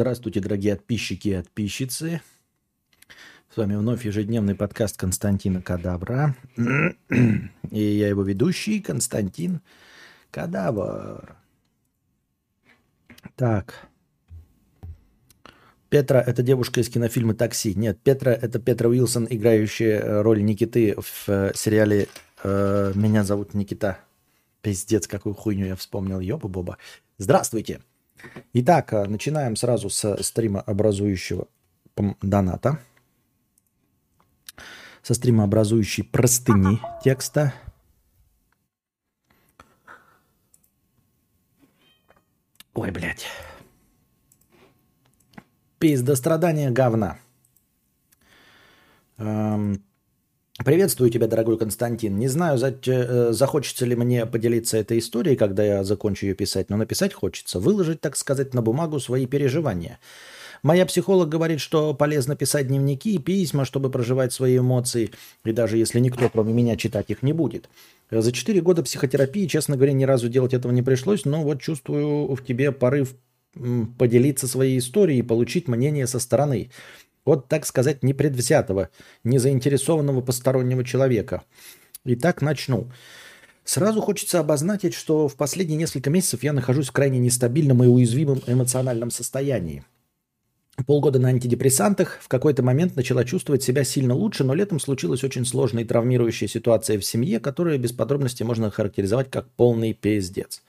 Здравствуйте, дорогие подписчики и подписчицы. С вами вновь ежедневный подкаст Константина Кадавра. И я его ведущий Константин Кадавр. Так. Петра – это девушка из кинофильма «Такси». Нет, Петра – это Петра Уилсон, играющая роль Никиты в э, сериале э, «Меня зовут Никита». Пиздец, какую хуйню я вспомнил. Ёба-боба. Здравствуйте. Итак, э, начинаем сразу с стрима образующего доната. Со стрима образующей простыни текста. Ой, блядь. Пиздострадание говна. Эм, приветствую тебя, дорогой Константин. Не знаю, э, захочется ли мне поделиться этой историей, когда я закончу ее писать, но написать хочется. Выложить, так сказать, на бумагу свои переживания. Моя психолог говорит, что полезно писать дневники и письма, чтобы проживать свои эмоции, и даже если никто, кроме меня, читать их не будет. За четыре года психотерапии, честно говоря, ни разу делать этого не пришлось, но вот чувствую в тебе порыв поделиться своей историей и получить мнение со стороны. Вот, так сказать, непредвзятого, незаинтересованного постороннего человека. Итак, начну. Сразу хочется обозначить, что в последние несколько месяцев я нахожусь в крайне нестабильном и уязвимом эмоциональном состоянии. Полгода на антидепрессантах, в какой-то момент начала чувствовать себя сильно лучше, но летом случилась очень сложная и травмирующая ситуация в семье, которую без подробностей можно характеризовать как полный пиздец.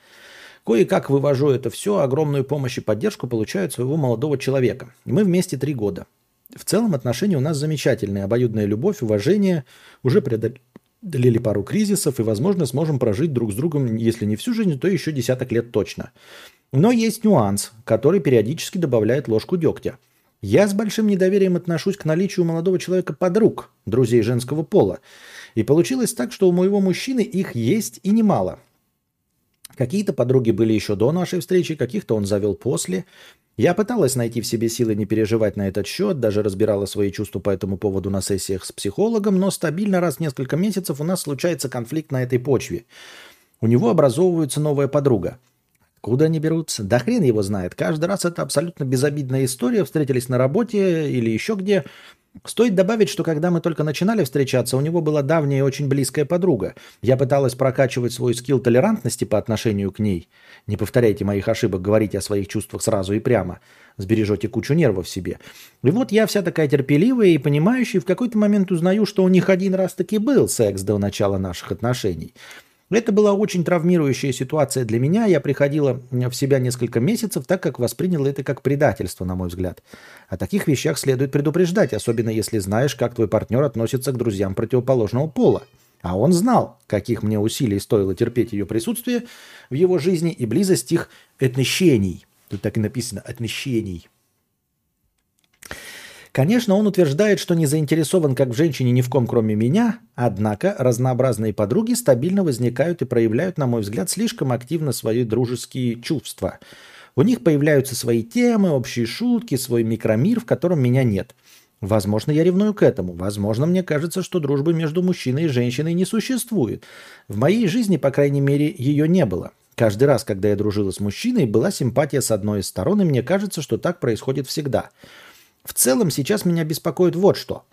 Кое-как вывожу это все, огромную помощь и поддержку получаю от своего молодого человека. Мы вместе три года. В целом отношения у нас замечательные, обоюдная любовь, уважение, уже преодолели пару кризисов и, возможно, сможем прожить друг с другом, если не всю жизнь, то еще десяток лет точно. Но есть нюанс, который периодически добавляет ложку дегтя. Я с большим недоверием отношусь к наличию у молодого человека подруг, друзей женского пола. И получилось так, что у моего мужчины их есть и немало – Какие-то подруги были еще до нашей встречи, каких-то он завел после. Я пыталась найти в себе силы не переживать на этот счет, даже разбирала свои чувства по этому поводу на сессиях с психологом, но стабильно раз в несколько месяцев у нас случается конфликт на этой почве. У него образовывается новая подруга. Куда они берутся? Да хрен его знает. Каждый раз это абсолютно безобидная история. Встретились на работе или еще где. Стоит добавить, что когда мы только начинали встречаться, у него была давняя и очень близкая подруга. Я пыталась прокачивать свой скилл толерантности по отношению к ней. Не повторяйте моих ошибок, говорите о своих чувствах сразу и прямо. Сбережете кучу нервов себе. И вот я вся такая терпеливая и понимающая, в какой-то момент узнаю, что у них один раз таки был секс до начала наших отношений. Это была очень травмирующая ситуация для меня. Я приходила в себя несколько месяцев, так как восприняла это как предательство, на мой взгляд. О таких вещах следует предупреждать, особенно если знаешь, как твой партнер относится к друзьям противоположного пола. А он знал, каких мне усилий стоило терпеть ее присутствие в его жизни и близость их отношений. Тут так и написано «отношений». Конечно, он утверждает, что не заинтересован как в женщине ни в ком, кроме меня, однако разнообразные подруги стабильно возникают и проявляют, на мой взгляд, слишком активно свои дружеские чувства. У них появляются свои темы, общие шутки, свой микромир, в котором меня нет. Возможно, я ревную к этому. Возможно, мне кажется, что дружбы между мужчиной и женщиной не существует. В моей жизни, по крайней мере, ее не было. Каждый раз, когда я дружила с мужчиной, была симпатия с одной из сторон, и мне кажется, что так происходит всегда – в целом сейчас меня беспокоит вот что.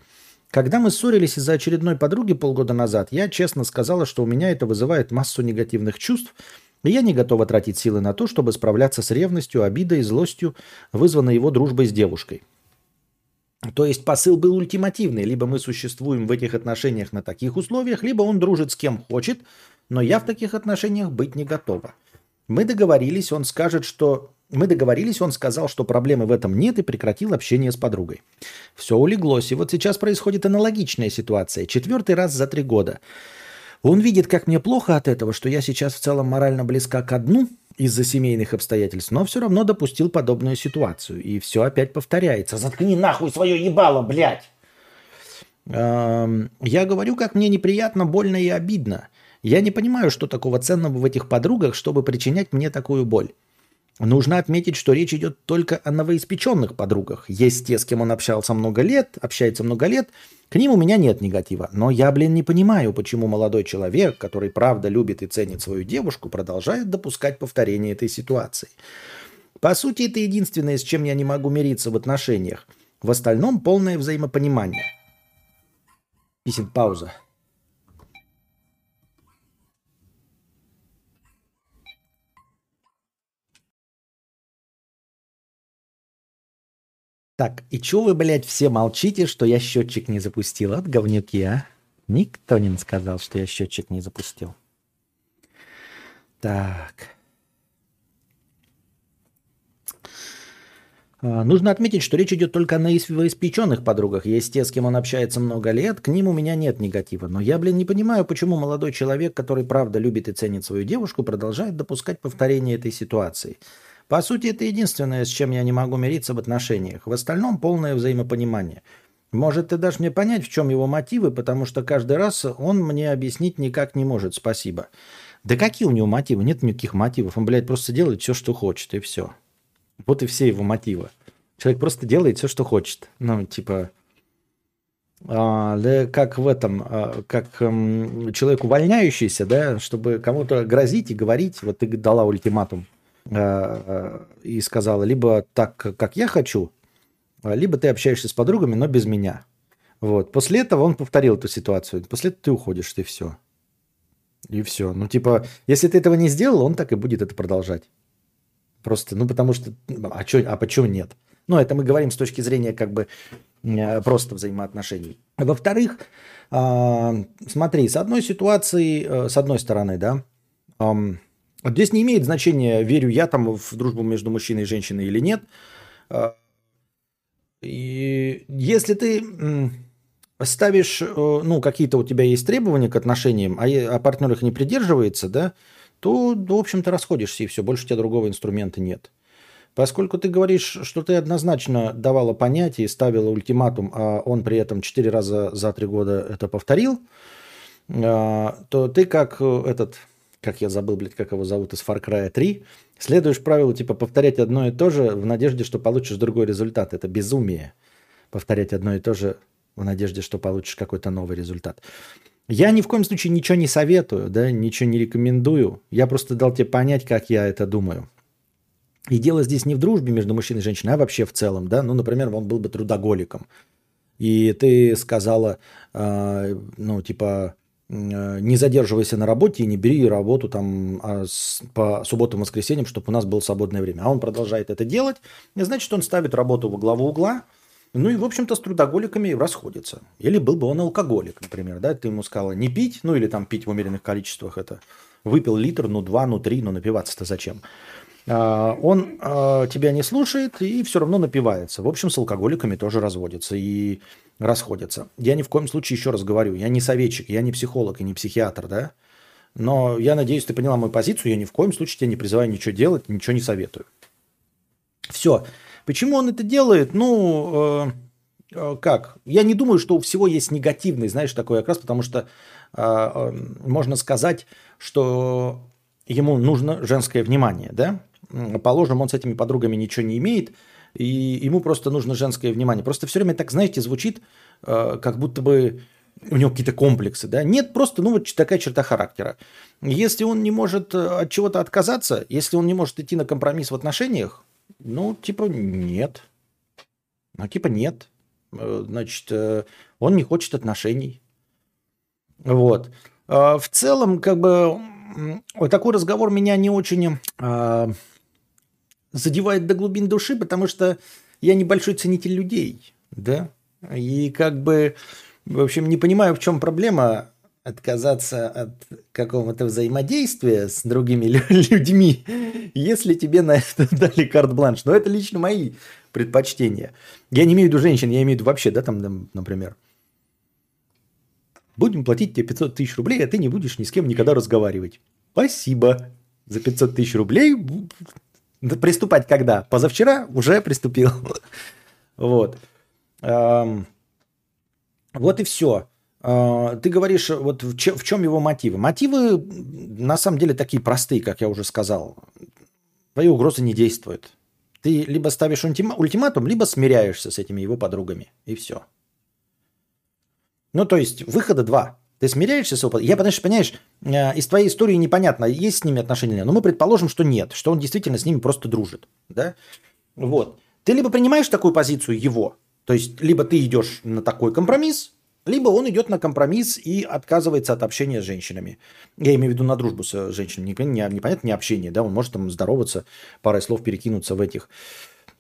Когда мы ссорились из-за очередной подруги полгода назад, я честно сказала, что у меня это вызывает массу негативных чувств, и я не готова тратить силы на то, чтобы справляться с ревностью, обидой и злостью, вызванной его дружбой с девушкой. То есть посыл был ультимативный. Либо мы существуем в этих отношениях на таких условиях, либо он дружит с кем хочет, но я в таких отношениях быть не готова. Мы договорились, он скажет, что мы договорились, он сказал, что проблемы в этом нет и прекратил общение с подругой. Все улеглось, и вот сейчас происходит аналогичная ситуация. Четвертый раз за три года. Он видит, как мне плохо от этого, что я сейчас в целом морально близка к дну из-за семейных обстоятельств, но все равно допустил подобную ситуацию. И все опять повторяется. Заткни нахуй свое ебало, блядь! Я говорю, как мне неприятно, больно и обидно. Я не понимаю, что такого ценного в этих подругах, чтобы причинять мне такую боль. Нужно отметить, что речь идет только о новоиспеченных подругах. Есть те, с кем он общался много лет, общается много лет. К ним у меня нет негатива. Но я, блин, не понимаю, почему молодой человек, который правда любит и ценит свою девушку, продолжает допускать повторение этой ситуации. По сути, это единственное, с чем я не могу мириться в отношениях. В остальном полное взаимопонимание. Писем пауза. Так, и чё вы, блядь, все молчите, что я счетчик не запустил? От говнюки, а? Никто не сказал, что я счетчик не запустил. Так. А, нужно отметить, что речь идет только о новоиспеченных подругах. Есть те, с кем он общается много лет, к ним у меня нет негатива. Но я, блин, не понимаю, почему молодой человек, который правда любит и ценит свою девушку, продолжает допускать повторение этой ситуации. По сути, это единственное, с чем я не могу мириться в отношениях. В остальном полное взаимопонимание. Может, ты дашь мне понять, в чем его мотивы, потому что каждый раз он мне объяснить никак не может. Спасибо. Да какие у него мотивы? Нет никаких мотивов. Он, блядь, просто делает все, что хочет, и все. Вот и все его мотивы. Человек просто делает все, что хочет. Ну, типа, а, да, как в этом, а, как м, человек увольняющийся, да, чтобы кому-то грозить и говорить, вот ты дала ультиматум, и сказала, либо так, как я хочу, либо ты общаешься с подругами, но без меня. Вот. После этого он повторил эту ситуацию. После этого ты уходишь, и все. И все. Ну, типа, если ты этого не сделал, он так и будет это продолжать. Просто, ну, потому что... А, чё, а почему нет? Ну, это мы говорим с точки зрения как бы э, просто взаимоотношений. Во-вторых, а, смотри, с одной ситуации, э, с одной стороны, да, Здесь не имеет значения, верю я там в дружбу между мужчиной и женщиной или нет. А, и если ты ставишь, э, ну, какие-то у тебя есть требования к отношениям, а, а партнер их не придерживается, да, то, в общем-то, расходишься и все, больше у тебя другого инструмента нет. Поскольку ты говоришь, что ты однозначно давала понятие и ставила ультиматум, а он при этом четыре раза за три года это повторил, а, то ты как э, этот как я забыл, блядь, как его зовут, из Far Cry 3, следуешь правилу, типа, повторять одно и то же в надежде, что получишь другой результат. Это безумие. Повторять одно и то же в надежде, что получишь какой-то новый результат. Я ни в коем случае ничего не советую, да, ничего не рекомендую. Я просто дал тебе понять, как я это думаю. И дело здесь не в дружбе между мужчиной и женщиной, а вообще в целом, да. Ну, например, он был бы трудоголиком. И ты сказала, э, ну, типа, не задерживайся на работе и не бери работу там а, по субботам и воскресеньям, чтобы у нас было свободное время. А он продолжает это делать, значит, он ставит работу во главу угла, ну и, в общем-то, с трудоголиками расходится. Или был бы он алкоголик, например, да, ты ему сказала не пить, ну или там пить в умеренных количествах это. Выпил литр, ну два, ну три, ну напиваться-то зачем? А, он а, тебя не слушает и все равно напивается. В общем, с алкоголиками тоже разводится. И расходятся. Я ни в коем случае, еще раз говорю, я не советчик, я не психолог и не психиатр, да? Но я надеюсь, ты поняла мою позицию, я ни в коем случае тебя не призываю ничего делать, ничего не советую. Все. Почему он это делает? Ну, э, э, как? Я не думаю, что у всего есть негативный, знаешь, такой окрас, потому что э, э, можно сказать, что ему нужно женское внимание, да? Положим, он с этими подругами ничего не имеет, и ему просто нужно женское внимание. Просто все время так, знаете, звучит, э, как будто бы у него какие-то комплексы, да? Нет, просто, ну, вот такая черта характера. Если он не может э, от чего-то отказаться, если он не может идти на компромисс в отношениях, ну, типа, нет. Ну, типа, нет. Э, значит, он не хочет отношений. Вот. В целом, как бы, такой разговор меня не очень задевает до глубин души, потому что я небольшой ценитель людей, да, и как бы, в общем, не понимаю, в чем проблема отказаться от какого-то взаимодействия с другими людьми, если тебе на это дали карт-бланш. Но это лично мои предпочтения. Я не имею в виду женщин, я имею в виду вообще, да, там, например. Будем платить тебе 500 тысяч рублей, а ты не будешь ни с кем никогда разговаривать. Спасибо. За 500 тысяч рублей Приступать когда? Позавчера уже приступил. Вот. Вот и все. А, ты говоришь, вот в чем его мотивы? Мотивы на самом деле такие простые, как я уже сказал. Твои угрозы не действуют. Ты либо ставишь ультиматум, либо смиряешься с этими его подругами. И все. Ну, то есть, выхода два. Ты смиряешься с его... Я, понимаешь, понимаешь, э, из твоей истории непонятно, есть с ними отношения. Но мы предположим, что нет, что он действительно с ними просто дружит. Да? Вот. Ты либо принимаешь такую позицию его, то есть либо ты идешь на такой компромисс, либо он идет на компромисс и отказывается от общения с женщинами. Я имею в виду на дружбу с женщинами. Не, не, непонятно, не общение, да, он может там здороваться, парой слов перекинуться в этих.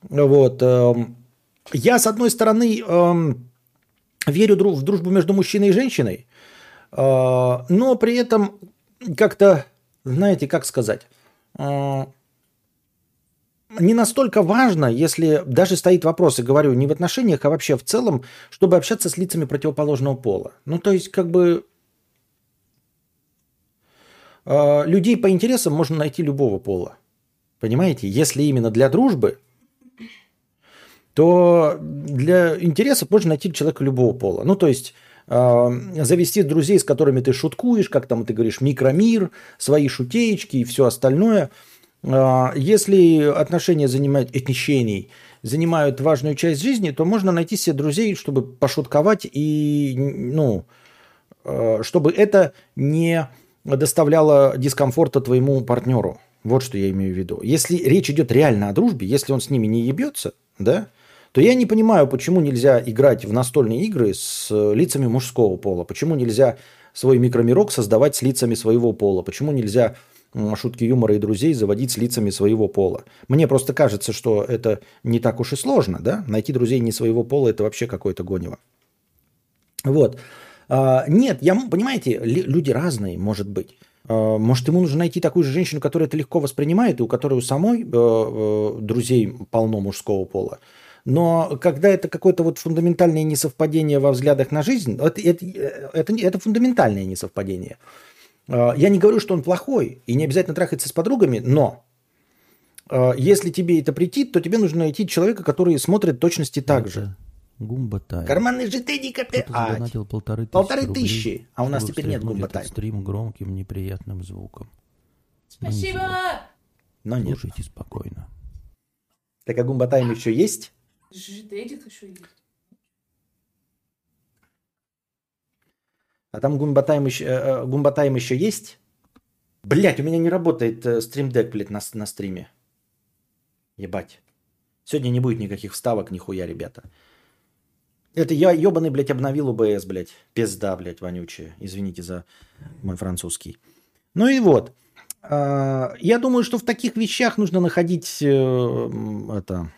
Вот. Эм, я, с одной стороны, эм, верю в дружбу между мужчиной и женщиной, но при этом как-то, знаете, как сказать, э, не настолько важно, если даже стоит вопрос, и говорю, не в отношениях, а вообще в целом, чтобы общаться с лицами противоположного пола. Ну, то есть, как бы, э, людей по интересам можно найти любого пола. Понимаете? Если именно для дружбы, то для интересов можно найти человека любого пола. Ну, то есть, завести друзей, с которыми ты шуткуешь, как там ты говоришь, микромир, свои шутеечки и все остальное – а, если отношения занимают этничений, занимают важную часть жизни, то можно найти себе друзей, чтобы пошутковать и, ну, а, чтобы это не доставляло дискомфорта твоему партнеру. Вот что я имею в виду. Если речь идет реально о дружбе, если он с ними не ебется, да, то я не понимаю, почему нельзя играть в настольные игры с лицами мужского пола, почему нельзя свой микромирок создавать с лицами своего пола, почему нельзя шутки юмора и друзей заводить с лицами своего пола. Мне просто кажется, что это не так уж и сложно, да? Найти друзей не своего пола – это вообще какое-то гонево. Вот. А, нет, я, понимаете, люди разные, может быть. А, может, ему нужно найти такую же женщину, которая это легко воспринимает, и у которой у самой э, э, друзей полно мужского пола. Но когда это какое-то вот фундаментальное несовпадение во взглядах на жизнь, это, это, это, это фундаментальное несовпадение – а, я не говорю, что он плохой и не обязательно трахается с подругами, но а, если тебе это притит, то тебе нужно найти человека, который смотрит точности так же. Гумбатай. Карманный житейник опять. А, полторы тысячи. Полторы тысячи. А у нас теперь нет гумбатай. стрим громким неприятным звуком. Спасибо! Но нет. Слушайте спокойно. Так а гумбатайм еще есть? Житейник еще есть. А там гумбатайм еще, э, э, гумбатайм еще есть? Блять, у меня не работает э, стримдек, блядь, на, на стриме. Ебать. Сегодня не будет никаких вставок, нихуя, ребята. Это я ебаный, блядь, обновил УБС, блядь. Пизда, блядь, вонючая. Извините за мой французский. Ну и вот. А, я думаю, что в таких вещах нужно находить это,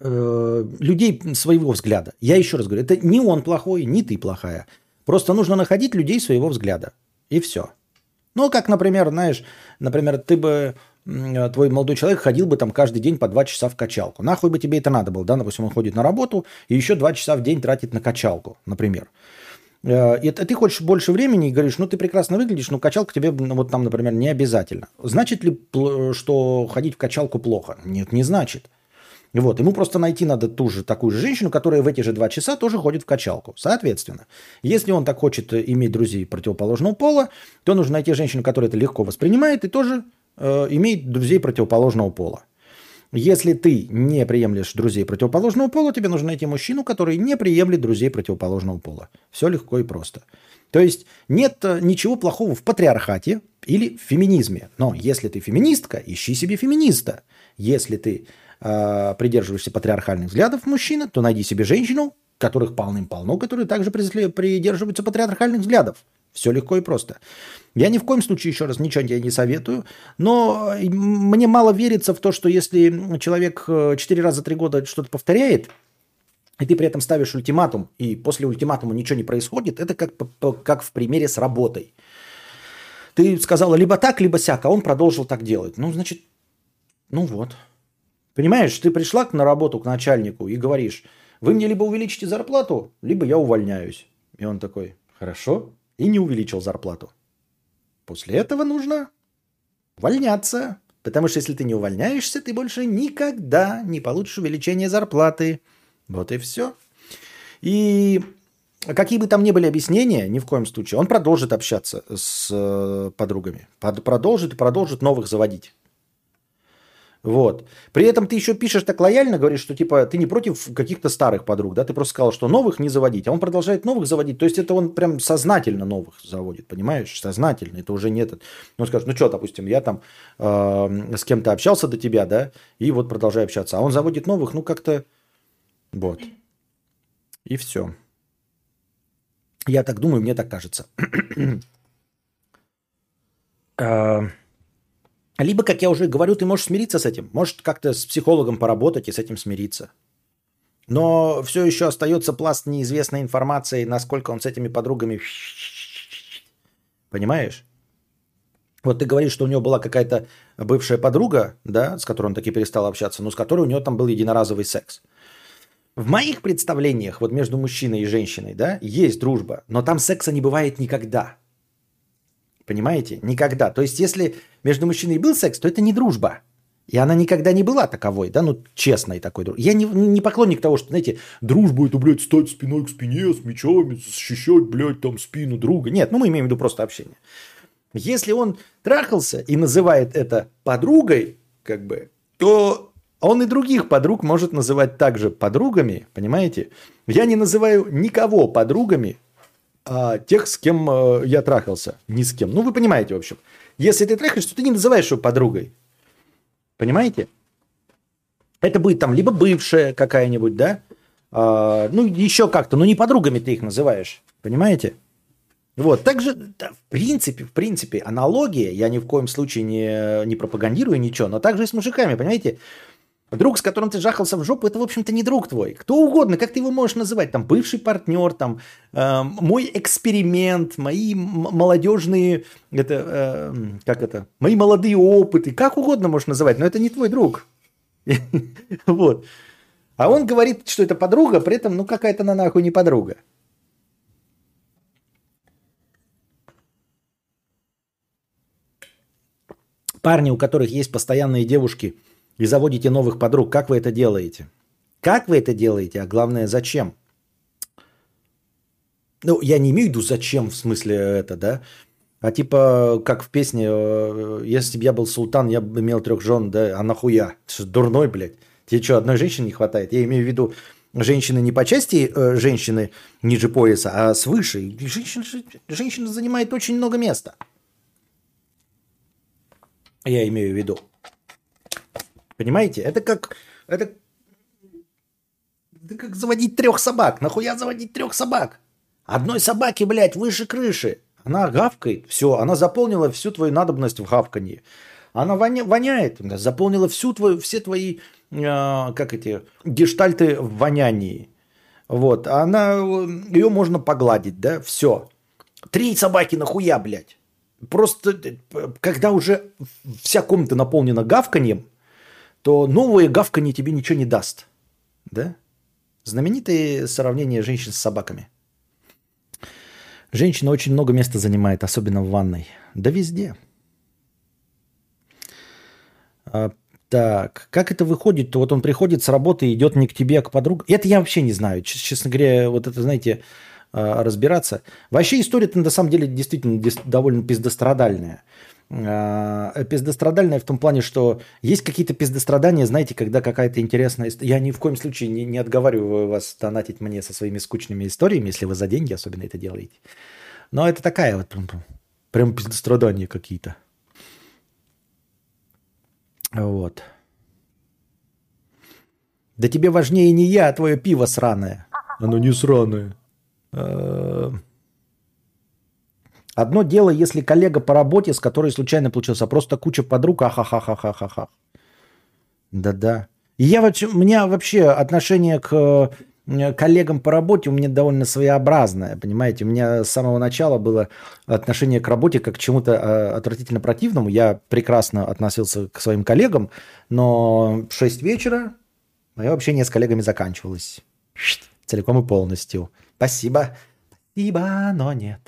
людей своего взгляда. Я еще раз говорю, это не он плохой, не ты плохая. Просто нужно находить людей своего взгляда. И все. Ну, как, например, знаешь, например, ты бы, твой молодой человек ходил бы там каждый день по два часа в качалку. Нахуй бы тебе это надо было, да? Допустим, он ходит на работу и еще два часа в день тратит на качалку, например. Э, и ты хочешь больше времени и говоришь, ну ты прекрасно выглядишь, но качалка тебе вот там, например, не обязательно. Значит ли, что ходить в качалку плохо? Нет, не значит. Вот, ему просто найти надо ту же такую же женщину, которая в эти же два часа тоже ходит в качалку. Соответственно, если он так хочет иметь друзей противоположного пола, то нужно найти женщину, которая это легко воспринимает и тоже э, имеет друзей противоположного пола. Если ты не приемлешь друзей противоположного пола, тебе нужно найти мужчину, который не приемлет друзей противоположного пола. Все легко и просто. То есть нет э, ничего плохого в патриархате или в феминизме. Но если ты феминистка, ищи себе феминиста. Если ты э, придерживаешься патриархальных взглядов мужчина, то найди себе женщину, которых полным-полно, которые также придерживаются патриархальных взглядов. Все легко и просто. Я ни в коем случае, еще раз, ничего тебе не советую, но мне мало верится в то, что если человек э, четыре раза за три года что-то повторяет, и ты при этом ставишь ультиматум, и после ультиматума ничего не происходит, это как, как в примере с работой. Ты сказала либо так, либо сяк, а он продолжил так делать. Ну, значит, ну вот. Понимаешь, ты пришла на работу к начальнику и говоришь, вы мне либо увеличите зарплату, либо я увольняюсь. И он такой, хорошо, и не увеличил зарплату. После этого нужно увольняться. Потому что если ты не увольняешься, ты больше никогда не получишь увеличение зарплаты. Вот и все. И какие бы там ни были объяснения, ни в коем случае, он продолжит общаться с э, подругами. Продолжит и продолжит новых заводить. Вот. При этом ты еще пишешь так лояльно, говоришь, что типа ты не против каких-то старых подруг, да, ты просто сказал, что новых не заводить, а он продолжает новых заводить, то есть это он прям сознательно новых заводит, понимаешь, сознательно, это уже не этот. Он скажет, ну что, допустим, я там э, с кем-то общался до тебя, да, и вот продолжаю общаться, а он заводит новых, ну как-то, вот. И все. Я так думаю, мне так кажется. Либо, как я уже говорю, ты можешь смириться с этим. Может, как-то с психологом поработать и с этим смириться. Но все еще остается пласт неизвестной информации, насколько он с этими подругами... Понимаешь? Вот ты говоришь, что у него была какая-то бывшая подруга, да, с которой он таки перестал общаться, но с которой у него там был единоразовый секс. В моих представлениях, вот между мужчиной и женщиной, да, есть дружба, но там секса не бывает никогда. Понимаете? Никогда. То есть, если между мужчиной был секс, то это не дружба. И она никогда не была таковой, да, ну, честной такой дружбой. Я не, не поклонник того, что, знаете, дружба это, блядь, стать спиной к спине, с мечами, защищать, блядь, там, спину друга. Нет, ну, мы имеем в виду просто общение. Если он трахался и называет это подругой, как бы, то он и других подруг может называть также подругами, понимаете? Я не называю никого подругами, а, тех, с кем а, я трахался. Ни с кем. Ну, вы понимаете, в общем. Если ты трахаешься, то ты не называешь его подругой. Понимаете? Это будет там либо бывшая какая-нибудь, да? А, ну, еще как-то. Но не подругами ты их называешь. Понимаете? Вот, также, да, в принципе, в принципе, аналогия, я ни в коем случае не, не пропагандирую ничего, но также и с мужиками, понимаете? Друг, с которым ты жахался в жопу, это, в общем-то, не друг твой. Кто угодно, как ты его можешь называть? Там, бывший партнер, там, э, мой эксперимент, мои молодежные, это, э, как это, мои молодые опыты, как угодно можешь называть, но это не твой друг. Вот. А он говорит, что это подруга, при этом, ну, какая-то на нахуй не подруга. Парни, у которых есть постоянные девушки – и заводите новых подруг. Как вы это делаете? Как вы это делаете? А главное, зачем? Ну, я не имею в виду зачем в смысле это, да? А типа, как в песне, э, если бы я был султан, я бы имел трех жен, да? А нахуя? Ты дурной, блядь? Тебе что, одной женщины не хватает? Я имею в виду женщины не по части э, женщины ниже пояса, а свыше. Женщина, женщина занимает очень много места. Я имею в виду. Понимаете? Это как... Это, это как заводить трех собак. Нахуя заводить трех собак? Одной собаки, блядь, выше крыши. Она гавкает, все, она заполнила всю твою надобность в гавканье. Она воня, воняет, заполнила всю твою, все твои, э, как эти, гештальты в вонянии. Вот, она, ее можно погладить, да, все. Три собаки нахуя, блядь? Просто, э, когда уже вся комната наполнена гавканьем, то новое гавканье тебе ничего не даст. Да? Знаменитые сравнения женщин с собаками. Женщина очень много места занимает, особенно в ванной. Да везде. А, так, как это выходит? Вот он приходит с работы идет не к тебе, а к подруге. Это я вообще не знаю. Честно говоря, вот это, знаете, а, разбираться. Вообще история-то на самом деле действительно довольно пиздострадальная. Э, пиздострадальная в том плане, что есть какие-то пиздострадания, знаете, когда какая-то интересная. Я ни в коем случае не, не отговариваю вас донатить мне со своими скучными историями, если вы за деньги особенно это делаете. Но это такая вот прям, прям пиздострадания какие-то. Вот. Да тебе важнее не я, а твое пиво сраное. Оно не сраное. Одно дело, если коллега по работе, с которой случайно получился, просто куча подруг, ахахахахахаха. Да-да. Я вообще, у меня вообще отношение к коллегам по работе у меня довольно своеобразное, понимаете? У меня с самого начала было отношение к работе как к чему-то э, отвратительно противному. Я прекрасно относился к своим коллегам, но в 6 вечера мое общение с коллегами заканчивалось. Целиком и полностью. Спасибо. Спасибо, но нет.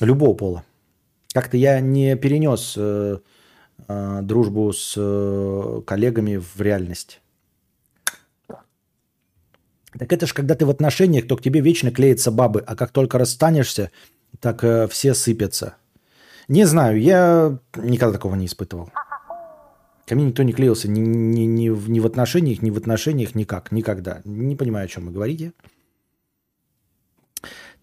Любого пола. Как-то я не перенес э, э, дружбу с э, коллегами в реальность. Так это ж когда ты в отношениях, то к тебе вечно клеятся бабы, а как только расстанешься, так э, все сыпятся. Не знаю, я никогда такого не испытывал. Ко мне никто не клеился ни, ни, ни, ни в отношениях, ни в отношениях, никак, никогда. Не понимаю, о чем вы говорите.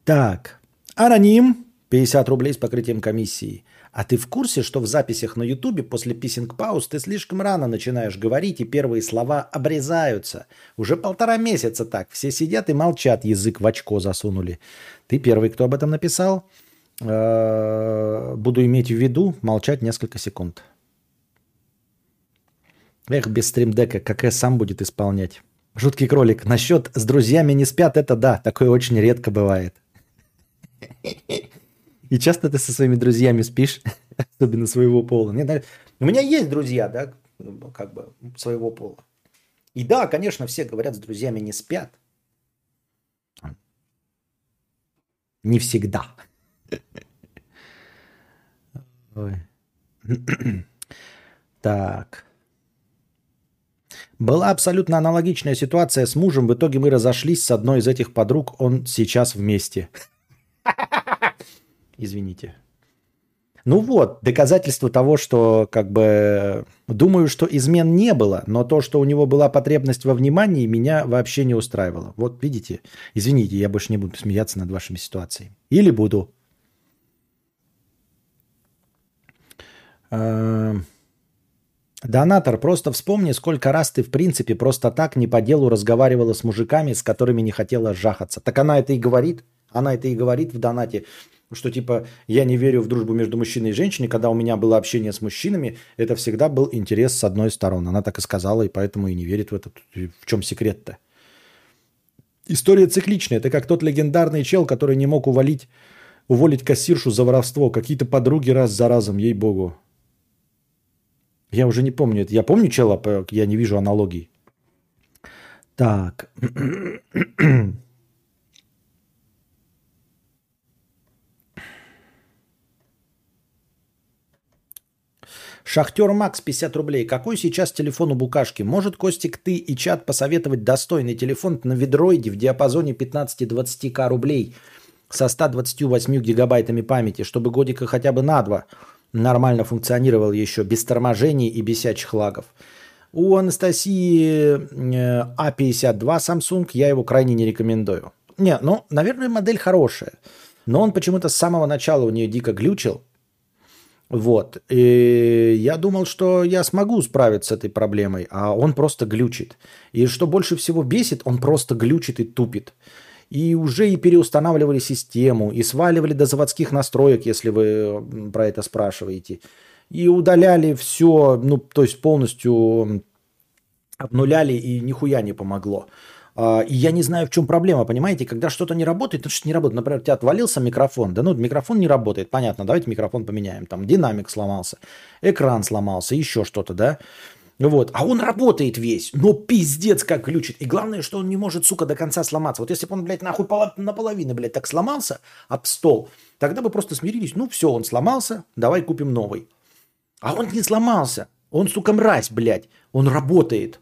Так, аноним, 50 рублей с покрытием комиссии. А ты в курсе, что в записях на Ютубе после писинг пауз ты слишком рано начинаешь говорить, и первые слова обрезаются? Уже полтора месяца так. Все сидят и молчат, язык в очко засунули. Ты первый, кто об этом написал. Э, Буду иметь в виду молчать несколько секунд. Эх, без стримдека, как сам будет исполнять. Жуткий кролик. Насчет с друзьями не спят, это да, такое очень редко бывает. И часто ты со своими друзьями спишь, особенно своего пола. Нет, у меня есть друзья, да, как бы своего пола. И да, конечно, все говорят, с друзьями не спят. Не всегда. Так. Была абсолютно аналогичная ситуация с мужем. В итоге мы разошлись с одной из этих подруг. Он сейчас вместе. Извините. Ну вот, доказательство того, что как бы думаю, что измен не было, но то, что у него была потребность во внимании, меня вообще не устраивало. Вот видите, извините, я больше не буду смеяться над вашими ситуациями. Или буду. Эм, донатор, просто вспомни, сколько раз ты в принципе просто так не по делу разговаривала с мужиками, с которыми не хотела жахаться. Так она это и говорит. Она это и говорит в донате что типа я не верю в дружбу между мужчиной и женщиной, когда у меня было общение с мужчинами, это всегда был интерес с одной стороны. Она так и сказала, и поэтому и не верит в это. В чем секрет-то? История цикличная. Это как тот легендарный чел, который не мог уволить, уволить кассиршу за воровство. Какие-то подруги раз за разом, ей-богу. Я уже не помню это. Я помню чела, я не вижу аналогий. Так. Шахтер Макс, 50 рублей. Какой сейчас телефон у Букашки? Может, Костик, ты и чат посоветовать достойный телефон на ведроиде в диапазоне 15-20к рублей со 128 гигабайтами памяти, чтобы годика хотя бы на два нормально функционировал еще, без торможений и бесячих лагов. У Анастасии A52 э, а Samsung я его крайне не рекомендую. Не, ну, наверное, модель хорошая. Но он почему-то с самого начала у нее дико глючил. Вот. И я думал, что я смогу справиться с этой проблемой, а он просто глючит. И что больше всего бесит, он просто глючит и тупит. И уже и переустанавливали систему, и сваливали до заводских настроек, если вы про это спрашиваете. И удаляли все, ну, то есть полностью обнуляли, и нихуя не помогло. А, и я не знаю, в чем проблема, понимаете? Когда что-то не работает, то что не работает. Например, у тебя отвалился микрофон. Да ну, микрофон не работает, понятно, давайте микрофон поменяем. Там динамик сломался, экран сломался, еще что-то, да? Вот. А он работает весь, но пиздец как ключит. И главное, что он не может, сука, до конца сломаться. Вот если бы он, блядь, нахуй наполовину, блядь, так сломался об стол, тогда бы просто смирились. Ну все, он сломался, давай купим новый. А он не сломался. Он, сука, мразь, блядь. Он работает.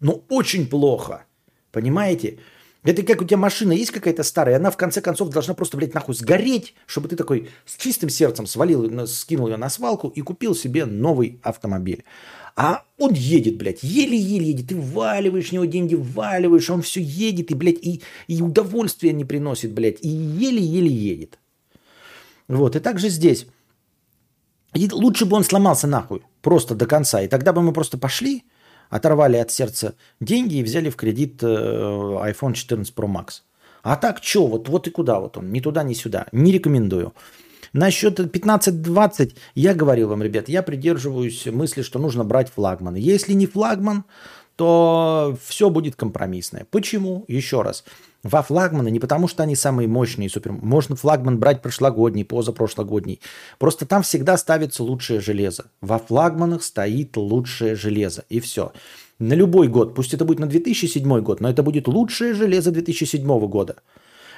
Но очень плохо. Понимаете? Это как у тебя машина есть какая-то старая, она в конце концов должна просто, блядь, нахуй сгореть, чтобы ты такой с чистым сердцем свалил, скинул ее на свалку и купил себе новый автомобиль. А он едет, блядь, еле-еле едет, ты валиваешь в него деньги, валиваешь, он все едет, и, блядь, и, и удовольствия не приносит, блядь, и еле-еле едет. Вот, и также здесь. И лучше бы он сломался нахуй, просто до конца, и тогда бы мы просто пошли, оторвали от сердца деньги и взяли в кредит э, iPhone 14 Pro Max. А так что, вот, вот и куда вот он, ни туда, ни сюда. Не рекомендую. Насчет 15-20 я говорил вам, ребят, я придерживаюсь мысли, что нужно брать флагман. Если не флагман, то все будет компромиссное. Почему? Еще раз. Во флагманы не потому, что они самые мощные, супер. Можно флагман брать прошлогодний, позапрошлогодний. Просто там всегда ставится лучшее железо. Во флагманах стоит лучшее железо. И все. На любой год, пусть это будет на 2007 год, но это будет лучшее железо 2007 года.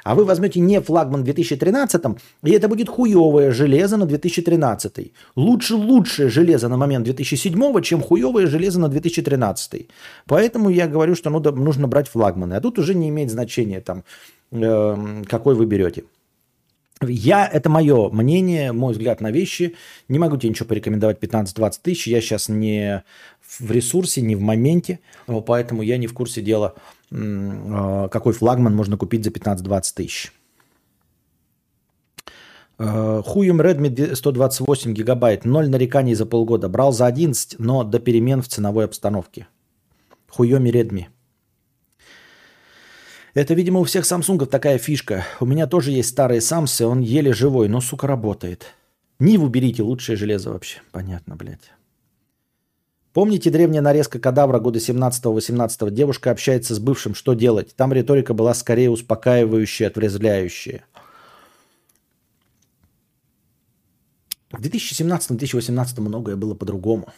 А вы возьмете не флагман 2013, и это будет хуевое железо на 2013. Лучше лучшее железо на момент 2007, чем хуевое железо на 2013. Поэтому я говорю, что ну, нужно брать флагманы. А тут уже не имеет значения, там, э, какой вы берете. Я, это мое мнение, мой взгляд на вещи. Не могу тебе ничего порекомендовать 15-20 тысяч. Я сейчас не в ресурсе, не в моменте. Поэтому я не в курсе дела, какой флагман можно купить за 15-20 тысяч. Э, Хуем Redmi 128 гигабайт. Ноль нареканий за полгода. Брал за 11, но до перемен в ценовой обстановке. Хуеми Redmi. Это, видимо, у всех самсунгов такая фишка. У меня тоже есть старые самсы, он еле живой, но, сука, работает. Ниву берите, лучшее железо вообще. Понятно, блядь. Помните древняя нарезка кадавра года 17-18? Девушка общается с бывшим, что делать? Там риторика была скорее успокаивающая, отрезвляющая. В 2017-2018 многое было по-другому.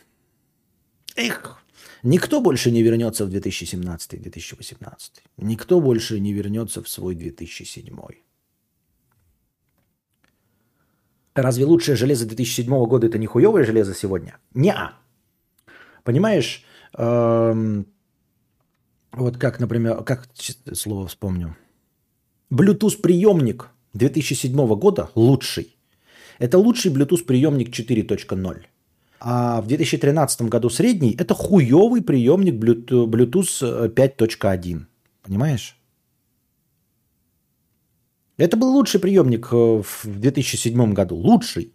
Эх, никто больше не вернется в 2017-2018. Никто больше не вернется в свой 2007. Разве лучшее железо 2007 года это не хуевое железо сегодня? Неа. Понимаешь, эм, вот как, например, как слово вспомню. Bluetooth приемник 2007 года лучший. Это лучший Bluetooth приемник 4.0. А в 2013 году средний это хуевый приемник Bluetooth Bluetooth, э, 5.1. Понимаешь? Это был лучший приемник э, в 2007 году. Лучший.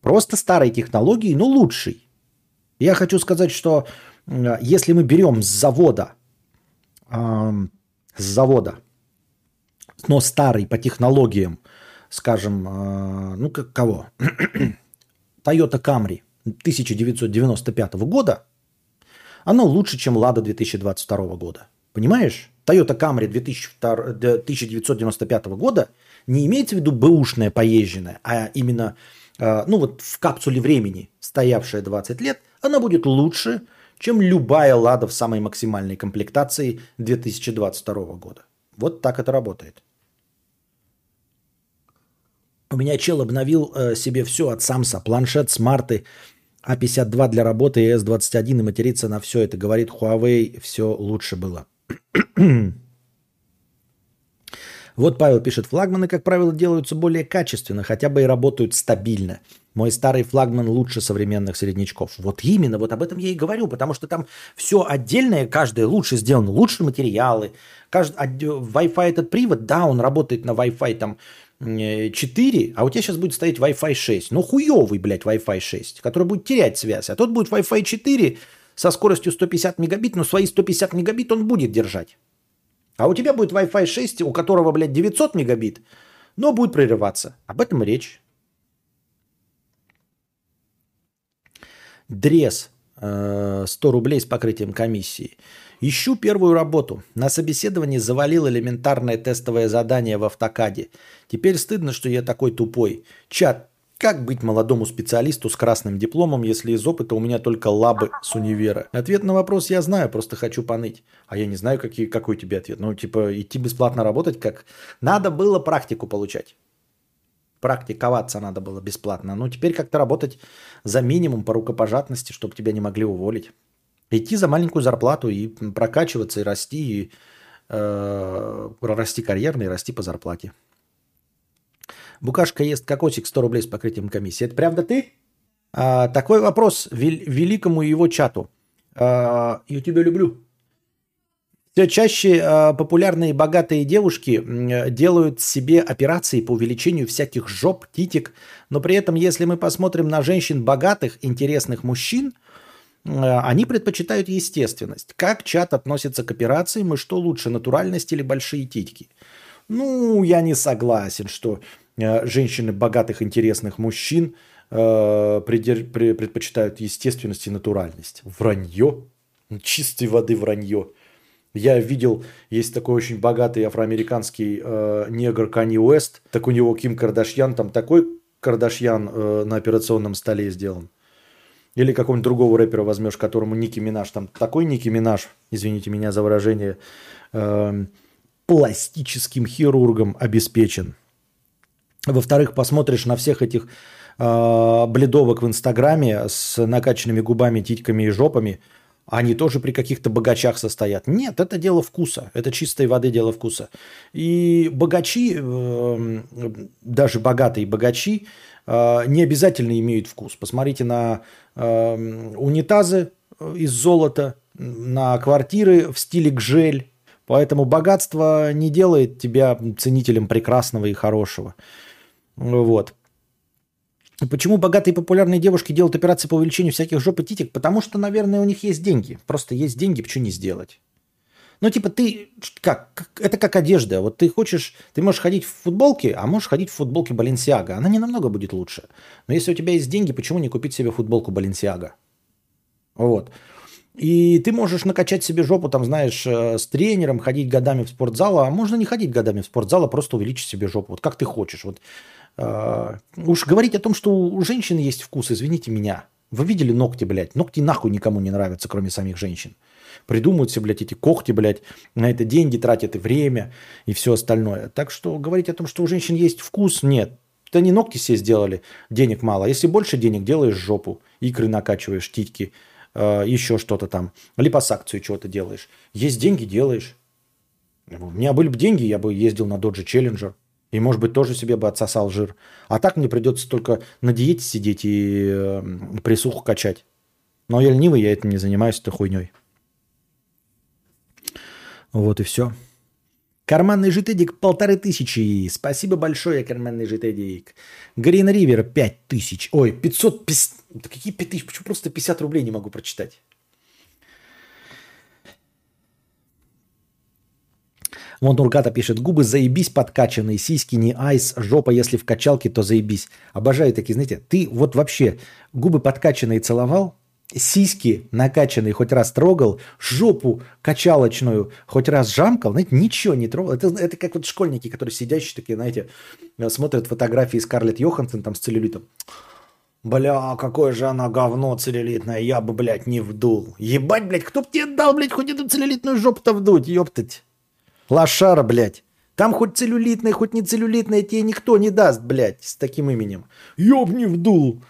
Просто старой технологии, но лучший. Я хочу сказать, что если мы берем с завода, с завода, но старый по технологиям, скажем, э, ну как кого? Toyota Camry 1995 года, оно лучше, чем Lada 2022 года. Понимаешь? Toyota Camry 2002 1995 года не имеется в виду бэушная поезженная, а именно э, ну вот в капсуле времени, стоявшая 20 лет, она будет лучше, чем любая Лада в самой максимальной комплектации 2022 года. Вот так это работает. У меня чел обновил э, себе все от Самса. Планшет, смарты, А52 для работы и S21 и материться на все это. Говорит, Huawei все лучше было. Вот Павел пишет, флагманы, как правило, делаются более качественно, хотя бы и работают стабильно. Мой старый флагман лучше современных среднячков. Вот именно, вот об этом я и говорю, потому что там все отдельное, каждое лучше сделано, лучше материалы. Кажд... отде- Wi-Fi этот привод, да, он работает на Wi-Fi там э, 4, а у тебя сейчас будет стоять Wi-Fi 6. Ну, хуевый, блядь, Wi-Fi 6, который будет терять связь. А тот будет Wi-Fi 4 со скоростью 150 мегабит, но свои 150 мегабит он будет держать. А у тебя будет Wi-Fi 6, у которого, блядь, 900 мегабит, но будет прерываться. Об этом речь. Дрес. э, 100 рублей с покрытием комиссии. Ищу первую работу. На собеседовании завалил элементарное тестовое задание в автокаде. Теперь стыдно, что я такой тупой. Чат, как быть молодому специалисту с красным дипломом, если из опыта у меня только лабы с универа? Ответ на вопрос я знаю, просто хочу поныть. А я не знаю, какие, какой тебе ответ. Ну, типа, идти бесплатно работать, как... Надо было практику получать. Практиковаться надо было бесплатно. Ну, теперь как-то работать за минимум по рукопожатности, чтобы тебя не могли уволить. Идти за маленькую зарплату и прокачиваться, и расти, и э, расти карьерно, и расти по зарплате. Букашка ест кокосик 100 рублей с покрытием комиссии. Это правда ты? А, такой вопрос вел- великому его чату. А, я тебя люблю. Все чаще а, популярные богатые девушки делают себе операции по увеличению всяких жоп, титик, но при этом, если мы посмотрим на женщин богатых, интересных мужчин, э, они предпочитают естественность. Как чат относится к операциям и что лучше, натуральность или большие титьки? Ну, я не согласен, что женщины богатых, интересных мужчин э, предпочитают естественность и натуральность. Вранье. Чистой воды вранье. Я видел, есть такой очень богатый афроамериканский э, негр Канни Уэст. Так у него Ким Кардашьян, там такой Кардашьян э, на операционном столе сделан. Или какого-нибудь другого рэпера возьмешь, которому Ники Минаж, там такой Ники Минаж, извините меня за выражение, эм, пластическим хирургом обеспечен. Во-вторых, посмотришь на всех этих э, бледовок в Инстаграме с накачанными губами, титьками и жопами, они тоже при каких-то богачах состоят. Нет, это дело вкуса. Это чистой воды дело вкуса. И богачи, э, даже богатые богачи, э, не обязательно имеют вкус. Посмотрите на э, унитазы из золота, на квартиры в стиле гжель. Поэтому богатство не делает тебя ценителем прекрасного и хорошего. Вот. Почему богатые и популярные девушки делают операции по увеличению всяких жоп и титик? Потому что, наверное, у них есть деньги. Просто есть деньги, почему не сделать? Ну, типа, ты как? Это как одежда. Вот ты хочешь, ты можешь ходить в футболке, а можешь ходить в футболке Баленсиага. Она не намного будет лучше. Но если у тебя есть деньги, почему не купить себе футболку Баленсиага? Вот. И ты можешь накачать себе жопу, там, знаешь, э, с тренером, ходить годами в спортзал, а можно не ходить годами в спортзал, а просто увеличить себе жопу. Вот как ты хочешь. Вот уж говорить о том, что у женщин есть вкус, извините меня. Вы видели ногти, блядь? Ногти нахуй никому не нравятся, кроме самих женщин. Придумывают себе, блядь, эти когти, блядь, на это деньги тратят и время, и все остальное. Так что говорить о том, что у женщин есть вкус, нет. Это не ногти себе сделали, денег мало. Если больше денег, делаешь жопу, икры накачиваешь, титьки, э, еще что-то там, липосакцию чего-то делаешь. Есть деньги, делаешь. У меня были бы деньги, я бы ездил на Dodge Challenger. И, может быть, тоже себе бы отсосал жир. А так мне придется только на диете сидеть и э, присуху качать. Но я ленивый, я этим не занимаюсь, этой хуйней. Вот и все. Карманный житедик полторы тысячи. Спасибо большое, карманный житедик. Грин Ривер пять тысяч. Ой, 500... Да какие пять тысяч? Почему просто 50 рублей не могу прочитать? Вон Нургата пишет, губы заебись подкачанные, сиськи не айс, жопа, если в качалке, то заебись. Обожаю такие, знаете, ты вот вообще губы подкачанные целовал, сиськи накачанные хоть раз трогал, жопу качалочную хоть раз жамкал, знаете, ничего не трогал. Это, это как вот школьники, которые сидящие такие, знаете, смотрят фотографии Скарлетт Йоханссон там с целлюлитом. Бля, какое же она говно целлюлитное, я бы, блядь, не вдул. Ебать, блядь, кто б тебе дал, блядь, хоть эту целлюлитную жопу-то вдуть, ёптать. Лошара, блядь. Там хоть целлюлитная, хоть не целлюлитная, тебе никто не даст, блядь, с таким именем. Ёбни вдул.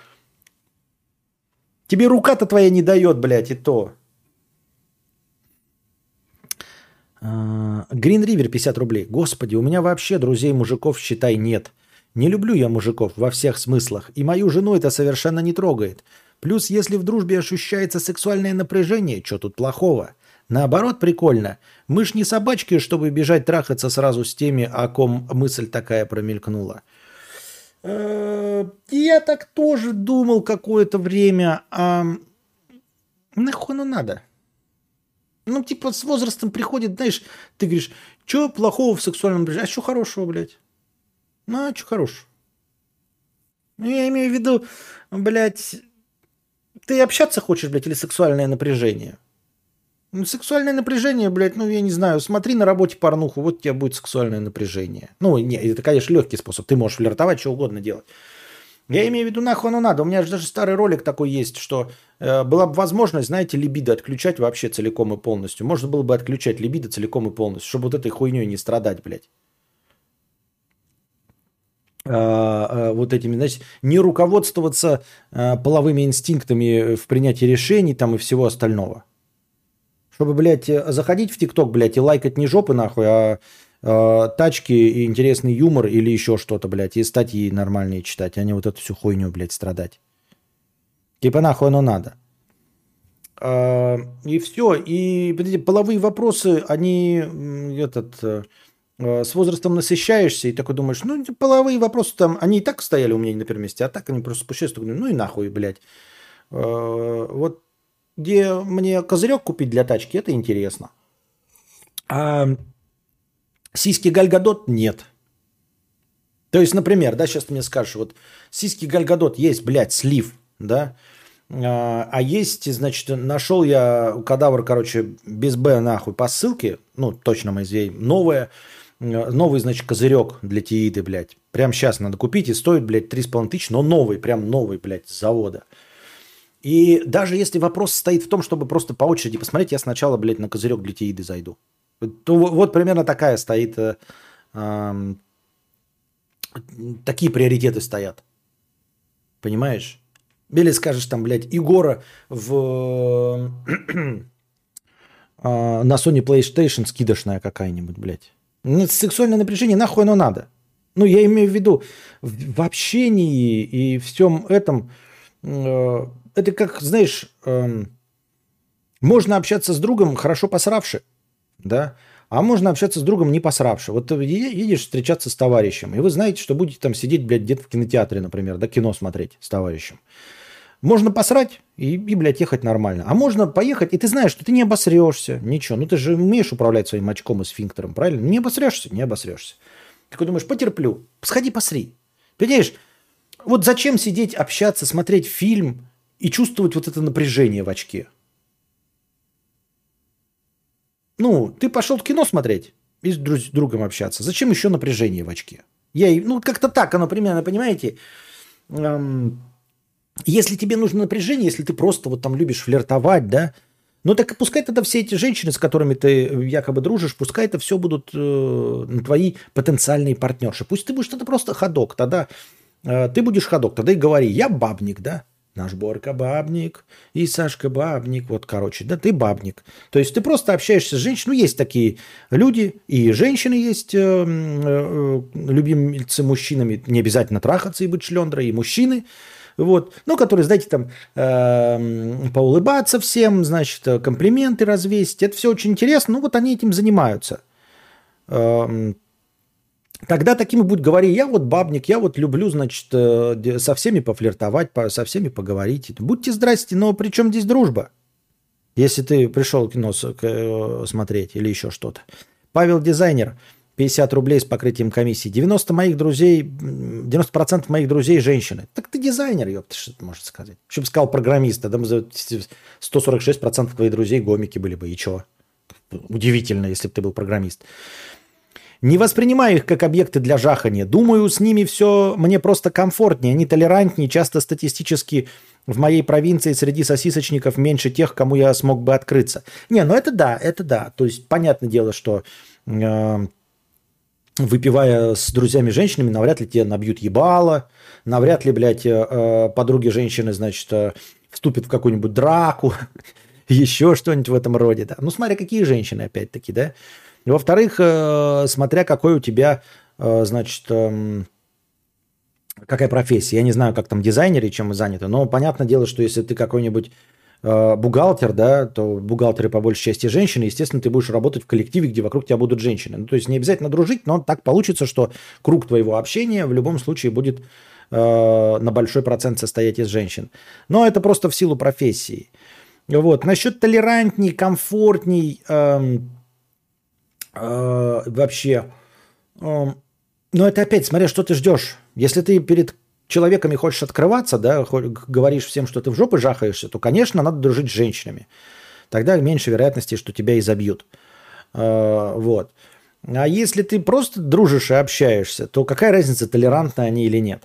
Тебе рука-то твоя не дает, блядь, и то. Грин Ривер 50 рублей. Господи, у меня вообще друзей мужиков, считай, нет. Не люблю я мужиков во всех смыслах, и мою жену это совершенно не трогает. Плюс, если в дружбе ощущается сексуальное напряжение, что тут плохого? Наоборот, прикольно. Мы ж не собачки, чтобы бежать трахаться сразу с теми, о ком мысль такая промелькнула. Э, я так тоже думал какое-то время. А нахуй оно надо? Ну, типа, с возрастом приходит, знаешь, ты говоришь, что плохого в сексуальном напряжении? А что хорошего, блядь? Ну, а что хорошего? Ну, я имею в виду, блядь, ты общаться хочешь, блядь, или сексуальное напряжение? Ну, сексуальное напряжение, блядь, ну, я не знаю, смотри на работе порнуху, вот у тебя будет сексуальное напряжение. Ну, не, это, конечно, легкий способ, ты можешь флиртовать, что угодно делать. Я имею в виду, нахуй оно надо. У меня же даже старый ролик такой есть, что э, была бы возможность, знаете, либидо отключать вообще целиком и полностью. Можно было бы отключать либидо целиком и полностью, чтобы вот этой хуйней не страдать, блядь. А, а, вот этими, знаете, не руководствоваться а, половыми инстинктами в принятии решений там и всего остального. Чтобы, блядь, э, заходить в ТикТок, блядь, и лайкать не жопы нахуй, а э, тачки и интересный юмор или еще что-то, блядь, и статьи нормальные читать, а не вот эту всю хуйню, блядь, страдать. Типа нахуй оно надо. Э, и все. И эти половые вопросы, они этот, э, с возрастом насыщаешься и такой думаешь, ну, половые вопросы там, они и так стояли у меня на первом месте, а так они просто спущаются, ну и нахуй, блядь. Э, вот где мне козырек купить для тачки, это интересно. А сиськи Гальгадот нет. То есть, например, да, сейчас ты мне скажешь, вот сиськи Гальгадот есть, блядь, слив, да, а, а есть, значит, нашел я кадавр, короче, без Б нахуй по ссылке, ну, точно мы здесь, новое, новый, значит, козырек для Тииды, блядь. Прям сейчас надо купить и стоит, блядь, 3,5 тысячи, но новый, прям новый, блядь, с завода. И даже если вопрос стоит в том, чтобы просто по очереди посмотреть, я сначала, блядь, на козырек для Теиды зайду. То вот примерно такая стоит, э, э, такие приоритеты стоят. Понимаешь? Или скажешь там, блядь, Егора в а, на Sony PlayStation скидочная какая-нибудь, блядь. Ну, сексуальное напряжение нахуй оно надо. Ну, я имею в виду, в, в общении и всем этом, э, это как, знаешь, э, можно общаться с другом, хорошо посравши, да, а можно общаться с другом, не посравши. Вот ты е- едешь встречаться с товарищем, и вы знаете, что будете там сидеть, блядь, где-то в кинотеатре, например, да, кино смотреть с товарищем. Можно посрать и, и, блядь, ехать нормально. А можно поехать, и ты знаешь, что ты не обосрешься, ничего. Ну, ты же умеешь управлять своим очком и сфинктером, правильно? Не обосрешься, не обосрешься. Ты думаешь, потерплю, сходи посри. Понимаешь, вот зачем сидеть, общаться, смотреть фильм и чувствовать вот это напряжение в очке? Ну, ты пошел в кино смотреть и с другом общаться. Зачем еще напряжение в очке? Я, ну, как-то так оно примерно, понимаете? Эм, если тебе нужно напряжение, если ты просто вот там любишь флиртовать, да, ну так и пускай тогда все эти женщины, с которыми ты якобы дружишь, пускай это все будут э, твои потенциальные партнерши. Пусть ты будешь тогда просто ходок, тогда э, ты будешь ходок, тогда и говори, я бабник, да, наш Борька бабник, и Сашка бабник, вот, короче, да, ты бабник. То есть ты просто общаешься с женщиной, ну, есть такие люди, и женщины есть, э, э, любимцы мужчинами, не обязательно трахаться и быть шлендрой, и мужчины, вот, ну, которые, знаете, там, э, поулыбаться всем, значит, э, комплименты развесить, это все очень интересно, ну, вот они этим занимаются. Эм, Тогда таким и будет говори, я вот бабник, я вот люблю, значит, э, со всеми пофлиртовать, по- со всеми поговорить. Будьте здрасте, но при чем здесь дружба? Если ты пришел кино э, смотреть или еще что-то. Павел Дизайнер, 50 рублей с покрытием комиссии. 90 моих друзей, м, 90% моих друзей женщины. Так ты дизайнер, ёпта, что ты можешь сказать. Еще бы сказал программист, тогда бы за 146% твоих друзей гомики были бы. И чё? Удивительно, если бы ты был программист. Не воспринимаю их как объекты для жахания. Думаю, с ними все мне просто комфортнее, они толерантнее, часто статистически в моей провинции среди сосисочников меньше тех, кому я смог бы открыться. Не, ну это да, это да. То есть, понятное дело, что э, выпивая с друзьями-женщинами, навряд ли тебе набьют ебало, навряд ли, блядь, э, э, подруги женщины, значит, э, вступят в какую-нибудь драку, еще что-нибудь в этом роде. Да. Ну, смотря какие женщины, опять-таки, да. И Во-вторых, э, смотря какой у тебя, э, значит, эм, какая профессия. Я не знаю, как там дизайнеры, чем мы заняты, но понятное дело, что если ты какой-нибудь э, бухгалтер, да, то бухгалтеры по большей части женщины, естественно, ты будешь работать в коллективе, где вокруг тебя будут женщины. Ну, то есть не обязательно дружить, но так получится, что круг твоего общения в любом случае будет э, на большой процент состоять из женщин. Но это просто в силу профессии. Вот. Насчет толерантней, комфортней, эм, э, вообще, эм, но это опять, смотря, что ты ждешь. Если ты перед человеками хочешь открываться, да, говоришь всем, что ты в жопы жахаешься, то, конечно, надо дружить с женщинами. Тогда меньше вероятности, что тебя и забьют. Э, Вот. А если ты просто дружишь и общаешься, то какая разница, толерантны они или нет?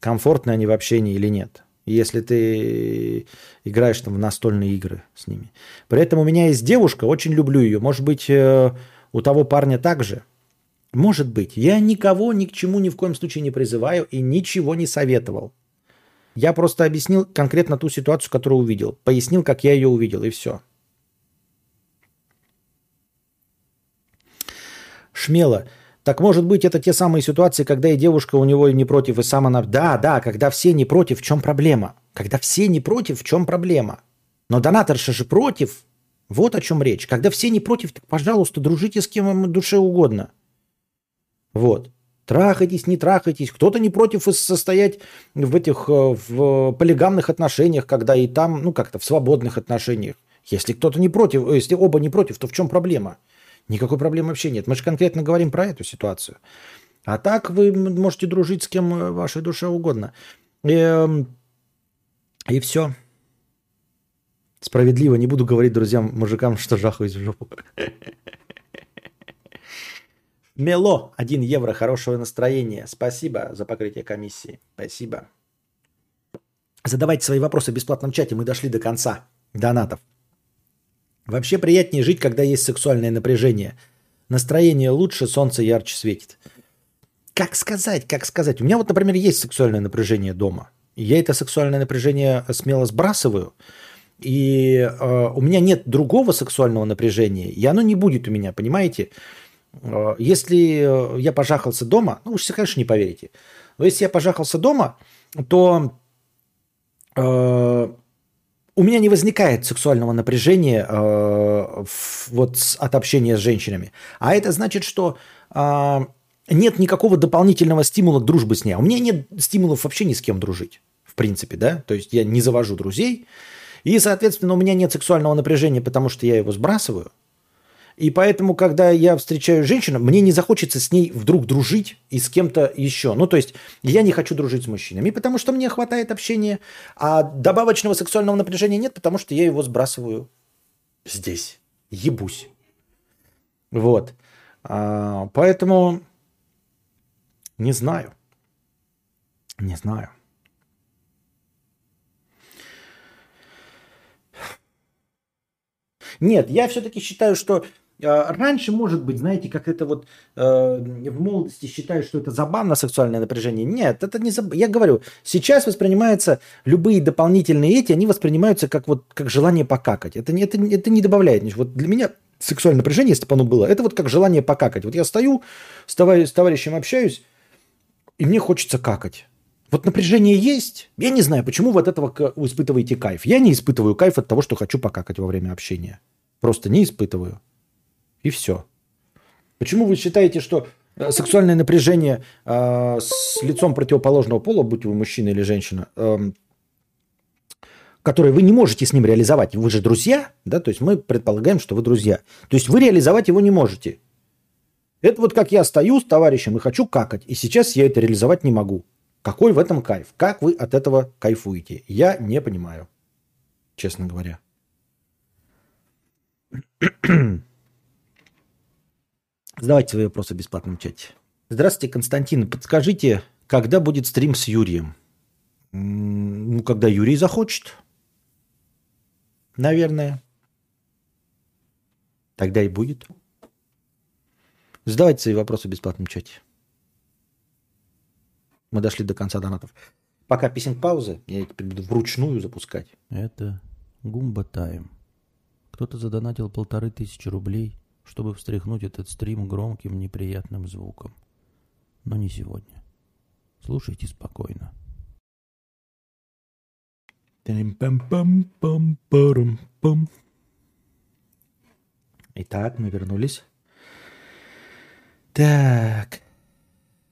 Комфортны они в общении или нет? Если ты играешь там в настольные игры с ними. При этом у меня есть девушка, очень люблю ее. Может быть, э, у того парня также? Может быть. Я никого ни к чему ни в коем случае не призываю и ничего не советовал. Я просто объяснил конкретно ту ситуацию, которую увидел. Пояснил, как я ее увидел, и все. Шмело. Так может быть, это те самые ситуации, когда и девушка у него не против, и сам она... Да, да, когда все не против, в чем проблема? Когда все не против, в чем проблема? Но донаторша же против. Вот о чем речь. Когда все не против, так, пожалуйста, дружите с кем вам душе угодно. Вот. Трахайтесь, не трахайтесь. Кто-то не против состоять в этих э, в полигамных отношениях, когда и там, ну как-то в свободных отношениях. Если кто-то не против, э, если оба не против, то в чем проблема? Никакой проблемы вообще нет. Мы же конкретно говорим про эту ситуацию. А так вы можете дружить с кем э, вашей душе угодно. Эм, И все. Справедливо. Не буду говорить друзьям, мужикам, что жахаюсь в жопу. Мело, 1 евро, хорошего настроения. Спасибо за покрытие комиссии. Спасибо. Задавайте свои вопросы в бесплатном чате. Мы дошли до конца донатов. Вообще приятнее жить, когда есть сексуальное напряжение. Настроение лучше, солнце ярче светит. Как сказать, как сказать? У меня вот, например, есть сексуальное напряжение дома. Я это сексуальное напряжение смело сбрасываю. и э, у меня нет другого сексуального напряжения, и оно не будет у меня, понимаете? Э, если я пожахался дома, ну, вы же, конечно, не поверите, но если я пожахался дома, то э, у меня не возникает сексуального напряжения э, вот с, от общения с женщинами. А это значит, что э, нет никакого дополнительного стимула к дружбе с ней. А у меня нет стимулов вообще ни с кем дружить, в принципе, да. То есть я не завожу друзей, и, соответственно, у меня нет сексуального напряжения, потому что я его сбрасываю. И поэтому, когда я встречаю женщину, мне не захочется с ней вдруг дружить и с кем-то еще. Ну, то есть я не хочу дружить с мужчинами, потому что мне хватает общения, а добавочного сексуального напряжения нет, потому что я его сбрасываю здесь. Ебусь. Вот. А, поэтому не знаю. Не знаю. Нет, я все-таки считаю, что раньше, может быть, знаете, как это вот э, в молодости считают, что это забавно сексуальное напряжение. Нет, это не забавно. Я говорю, сейчас воспринимаются любые дополнительные эти, они воспринимаются как вот как желание покакать. Это, это, это не добавляет ничего. Вот для меня сексуальное напряжение, если бы оно было, это вот как желание покакать. Вот я стою, с, товарищ, с товарищем общаюсь, и мне хочется какать. Вот напряжение есть. Я не знаю, почему вы от этого испытываете кайф. Я не испытываю кайф от того, что хочу покакать во время общения. Просто не испытываю. И все. Почему вы считаете, что э, сексуальное напряжение э, с лицом противоположного пола, будь вы мужчина или женщина, э, которое вы не можете с ним реализовать, вы же друзья, да, то есть мы предполагаем, что вы друзья. То есть вы реализовать его не можете. Это вот как я стою с товарищем и хочу какать, и сейчас я это реализовать не могу. Какой в этом кайф? Как вы от этого кайфуете? Я не понимаю, честно говоря. Задавайте свои вопросы в бесплатном чате. Здравствуйте, Константин. Подскажите, когда будет стрим с Юрием? Ну, когда Юрий захочет. Наверное. Тогда и будет. Задавайте свои вопросы в бесплатном чате. Мы дошли до конца донатов. Пока писинг паузы, я их буду вручную запускать. Это Гумба Тайм. Кто-то задонатил полторы тысячи рублей – чтобы встряхнуть этот стрим громким неприятным звуком. Но не сегодня. Слушайте спокойно. Итак, мы вернулись. Так.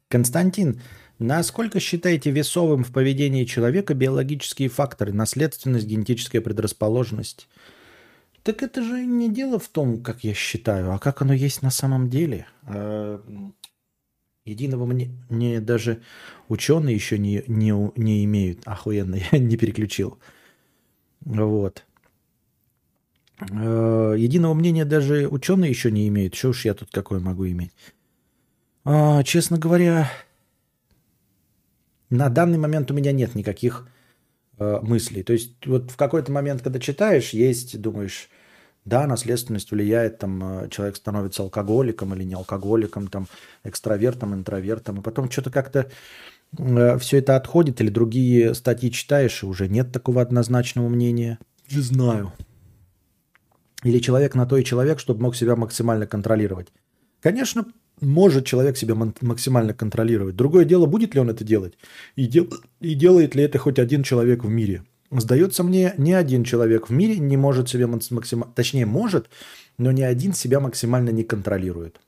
Константин, насколько считаете весовым в поведении человека биологические факторы, наследственность, генетическая предрасположенность? Так это же не дело в том, как я считаю, а как оно есть на самом деле. А, единого мне даже ученые еще не, не, не имеют. Охуенно, я не переключил. Вот. А, единого мнения даже ученые еще не имеют. Что уж я тут какое могу иметь? А, честно говоря, на данный момент у меня нет никаких э, мыслей. То есть вот в какой-то момент, когда читаешь, есть, думаешь, да, наследственность влияет, там э, человек становится алкоголиком или не алкоголиком, там экстравертом, интровертом, и потом что-то как-то э, все это отходит, или другие статьи читаешь, и уже нет такого однозначного мнения. Не знаю. Или человек на то и человек, чтобы мог себя максимально контролировать. Конечно, может человек себя максимально контролировать. Другое дело, будет ли он это делать, и, дел, и делает ли это хоть один человек в мире – Сдается мне, ни один человек в мире не может себя максимально, точнее может, но ни один себя максимально не контролирует.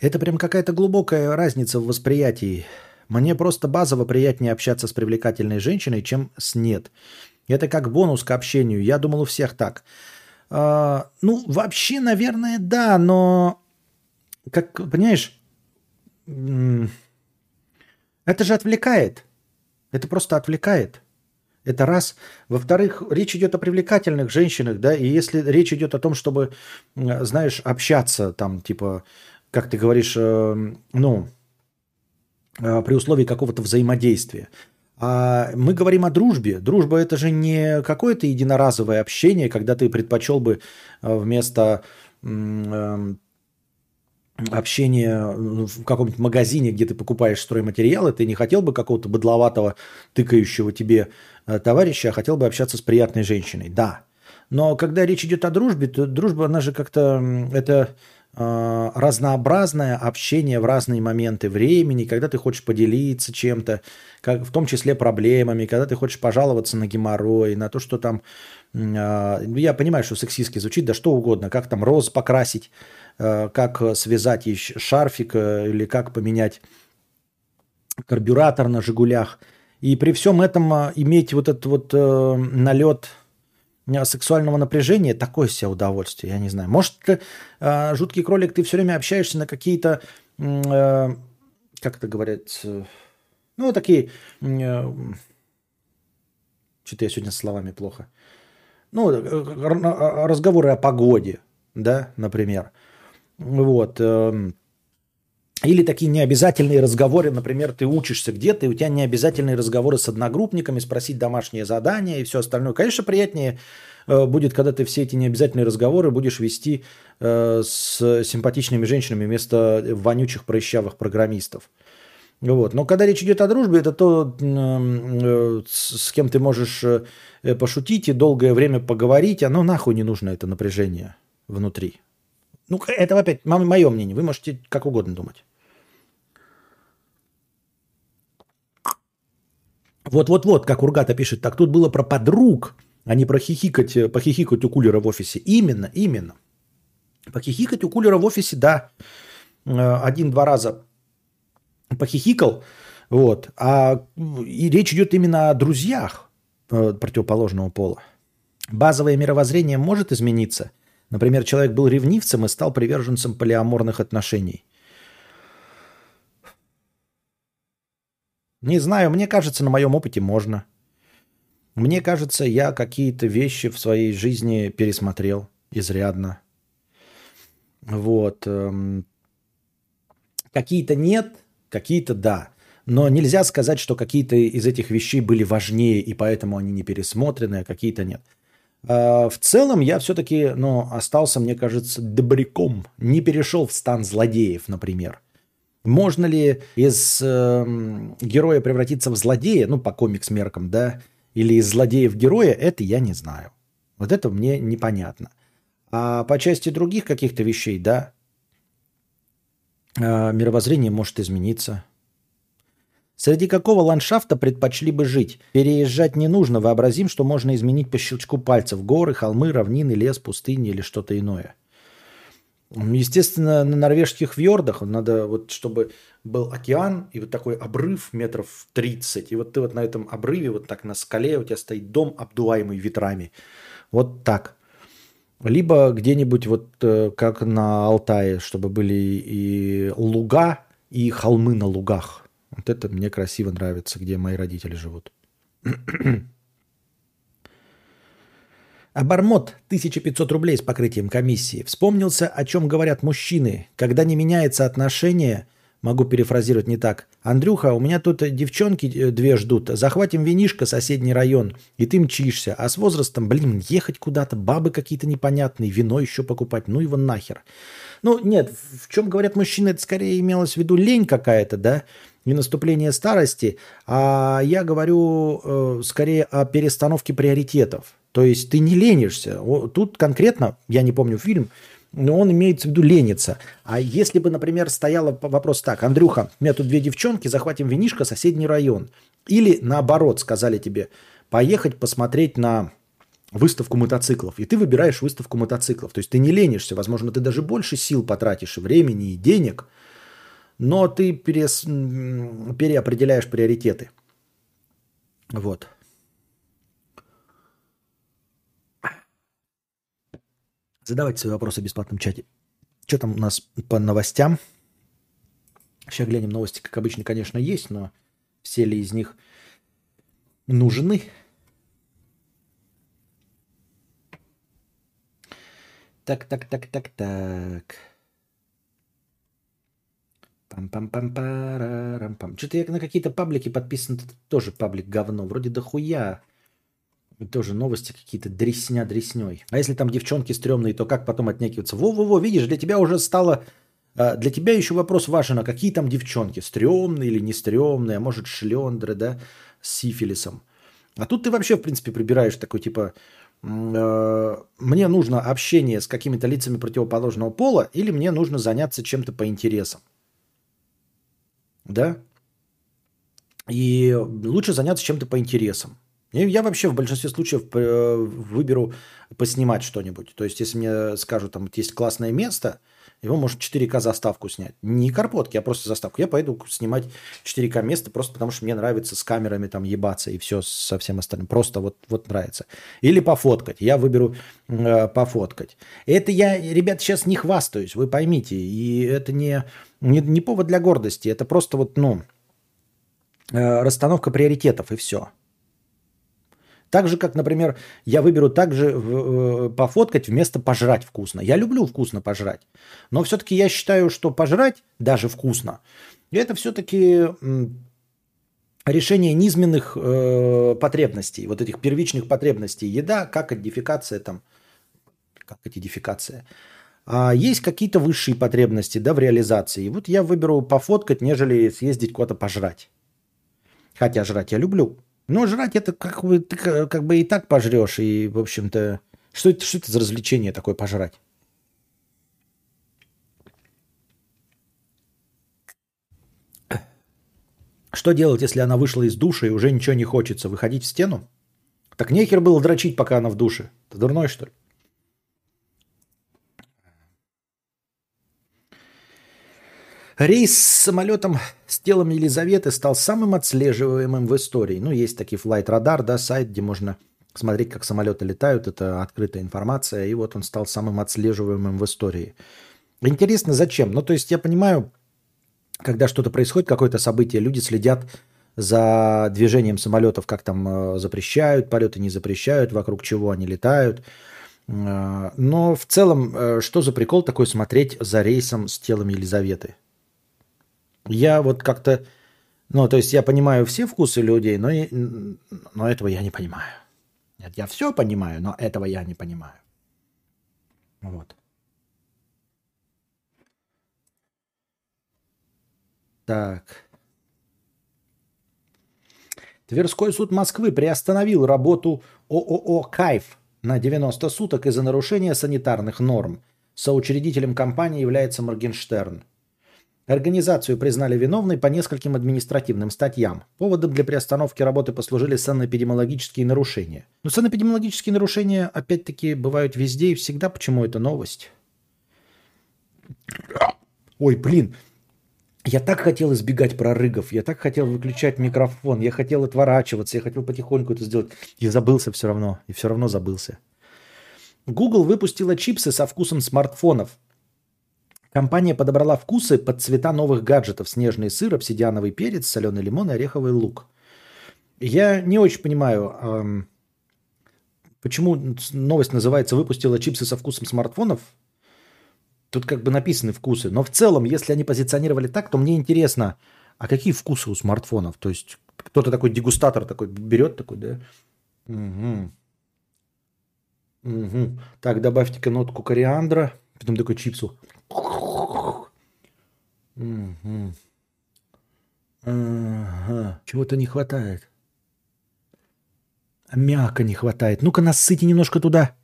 Это прям какая-то глубокая разница в восприятии. Мне просто базово приятнее общаться с привлекательной женщиной, чем с нет. Это как бонус к общению. Я думал, у всех так. А, ну, вообще, наверное, да, но, как, понимаешь, это же отвлекает. Это просто отвлекает. Это раз. Во-вторых, речь идет о привлекательных женщинах, да, и если речь идет о том, чтобы, знаешь, общаться там, типа, как ты говоришь, э, ну, э, при условии какого-то взаимодействия. А мы говорим о дружбе. Дружба это же не какое-то единоразовое общение, когда ты предпочел бы э, вместо общение ну, в каком-нибудь магазине, где ты покупаешь стройматериалы, ты не хотел бы какого-то быдловатого, тыкающего тебе э, товарища, а хотел бы общаться с приятной женщиной. Да. Но когда речь идет о дружбе, то дружба, она же как-то, это разнообразное общение в разные моменты времени, когда ты хочешь поделиться чем-то, как, в том числе проблемами, когда ты хочешь пожаловаться на геморрой, на то, что там, э, я понимаю, что сексистски звучит, да что угодно, как там роз покрасить, Э, как связать шарфик э, или как поменять карбюратор на «Жигулях». И при всем этом э, иметь вот этот вот налет сексуального напряжения, такое себе удовольствие, я не знаю. Может, жуткий кролик, ты все время общаешься на какие-то, как это говорят, ну, такие, что-то я сегодня с словами плохо, ну, разговоры о погоде, да, например. Вот. Эм, или такие необязательные разговоры, например, ты учишься где-то, и у тебя необязательные разговоры с одногруппниками, спросить домашнее задание и все остальное. Конечно, приятнее э, будет, когда ты все эти необязательные разговоры будешь вести э, с симпатичными женщинами вместо вонючих прыщавых программистов. Вот. Но когда речь идет о дружбе, это то, э, с кем ты можешь пошутить и долгое время поговорить, оно нахуй не нужно, это напряжение внутри. Ну, это опять мое мнение. Вы можете как угодно думать. Вот-вот-вот, как Ургата пишет, так тут было про подруг, а не про хихикать, э, похихикать у кулера в офисе. Именно, именно. Похихикать у кулера в офисе, да, э, один-два раза похихикал, вот, а и речь идет именно о друзьях э, противоположного пола. Базовое мировоззрение может измениться, Например, человек был ревнивцем и стал приверженцем полиаморных отношений. Не знаю, мне кажется, на моем опыте можно. Мне кажется, я какие-то вещи в своей жизни пересмотрел изрядно. Вот. Эм, какие-то нет, какие-то да. Но нельзя сказать, что какие-то из этих вещей были важнее, и поэтому они не пересмотрены, а какие-то нет. А, в целом я все-таки ну, остался, мне кажется, добряком. Не перешел в стан злодеев, например. Можно ли из э, героя превратиться в злодея, ну, по комикс-меркам, да, или из злодея в героя, это я не знаю. Вот это мне непонятно. А по части других каких-то вещей, да, э, мировоззрение может измениться. Среди какого ландшафта предпочли бы жить? Переезжать не нужно, вообразим, что можно изменить по щелчку пальцев. Горы, холмы, равнины, лес, пустыни или что-то иное. Естественно, на норвежских фьордах надо вот, чтобы был океан и вот такой обрыв метров 30. И вот ты вот на этом обрыве, вот так на скале у тебя стоит дом, обдуваемый ветрами. Вот так. Либо где-нибудь вот э, как на Алтае, чтобы были и луга, и холмы на лугах. Вот это мне красиво нравится, где мои родители живут. Обормот 1500 рублей с покрытием комиссии. Вспомнился, о чем говорят мужчины. Когда не меняется отношение, могу перефразировать не так. Андрюха, у меня тут девчонки э, две ждут. Захватим винишко, соседний район. И ты мчишься. А с возрастом, блин, ехать куда-то, бабы какие-то непонятные, вино еще покупать. Ну его нахер. Ну нет, в чем говорят мужчины, это скорее имелось в виду лень какая-то, да? не наступление старости, а я говорю э, скорее о перестановке приоритетов. То есть ты не ленишься. Тут конкретно, я не помню фильм, но он имеется в виду лениться. А если бы, например, стоял вопрос так, Андрюха, у меня тут две девчонки, захватим винишко, соседний район. Или наоборот, сказали тебе, поехать посмотреть на выставку мотоциклов. И ты выбираешь выставку мотоциклов. То есть ты не ленишься. Возможно, ты даже больше сил потратишь, времени и денег – но ты перес, переопределяешь приоритеты. Вот. Задавайте свои вопросы в бесплатном чате. Что там у нас по новостям? Сейчас глянем, новости, как обычно, конечно, есть, но все ли из них нужны? Так, так, так, так, так. Пам-пам-пам-парам-пам. Что-то я на какие-то паблики подписан, тоже паблик говно. Вроде дохуя. Тоже новости какие-то дресня дресней. А если там девчонки стрёмные, то как потом отнекиваться? Во-во-во, видишь, для тебя уже стало А для тебя еще вопрос важен, а какие там девчонки? Стремные или не стрёмные? А может, шлендры, да, с сифилисом? А тут ты вообще, в принципе, прибираешь такой, типа, э, мне нужно общение с какими-то лицами противоположного пола или мне нужно заняться чем-то по интересам. Да? И лучше заняться чем-то по интересам. Я вообще в большинстве случаев э, выберу поснимать что-нибудь. То есть, если мне скажут, там есть классное место, его может 4К заставку снять. Не карпотки, а просто заставку. Я пойду снимать 4К место просто потому, что мне нравится с камерами там ебаться и все со всем остальным. Просто вот, вот нравится. Или пофоткать. Я выберу э, пофоткать. Это я, ребят, сейчас не хвастаюсь, вы поймите. И это не, не, не повод для гордости. Это просто вот, ну, э, расстановка приоритетов и все. Так же, как, например, я выберу также э, пофоткать вместо пожрать вкусно. Я люблю вкусно пожрать. Но все-таки я считаю, что пожрать даже вкусно, это все-таки решение низменных э, потребностей, вот этих первичных потребностей. Еда, как идентификация там, как идентификация. А есть какие-то высшие потребности, да, в реализации. И вот я выберу пофоткать, нежели съездить куда-то пожрать. Хотя жрать я люблю. Но жрать это как бы, ты как бы и так пожрешь. И, в общем-то, что это, что это за развлечение такое пожрать? Что делать, если она вышла из душа и уже ничего не хочется? Выходить в стену? Так нехер было дрочить, пока она в душе. Ты дурной, что ли? Рейс с самолетом с телом Елизаветы стал самым отслеживаемым в истории. Ну, есть такие Radar, да, сайт, где можно смотреть, как самолеты летают. Это открытая информация. И вот он стал самым отслеживаемым в истории. Интересно, зачем? Ну, то есть я понимаю, когда что-то происходит, какое-то событие, люди следят за движением самолетов, как там э, запрещают, полеты не запрещают, вокруг чего они летают. Э, но в целом, э, что за прикол такой смотреть за рейсом с телом Елизаветы? Я вот как-то, ну, то есть я понимаю все вкусы людей, но, и, но этого я не понимаю. Нет, я все понимаю, но этого я не понимаю. Вот. Так. Тверской суд Москвы приостановил работу ООО «Кайф» на 90 суток из-за нарушения санитарных норм. Соучредителем компании является Моргенштерн. Организацию признали виновной по нескольким административным статьям. Поводом для приостановки работы послужили санэпидемиологические нарушения. Но санэпидемиологические нарушения, опять-таки, бывают везде и всегда. Почему это новость? Ой, блин, я так хотел избегать прорыгов, я так хотел выключать микрофон, я хотел отворачиваться, я хотел потихоньку это сделать. И забылся все равно, и все равно забылся. Google выпустила чипсы со вкусом смартфонов. Компания подобрала вкусы под цвета новых гаджетов. Снежный сыр, обсидиановый перец, соленый лимон и ореховый лук. Я не очень понимаю, почему новость называется «Выпустила чипсы со вкусом смартфонов». Тут как бы написаны вкусы. Но в целом, если они позиционировали так, то мне интересно, а какие вкусы у смартфонов? То есть кто-то такой дегустатор такой берет такой, да? Угу. Угу. Так, добавьте-ка нотку кориандра. Потом такой чипсу. Угу. Ага. Чего-то не хватает. Мяка не хватает. Ну-ка, насыти немножко туда.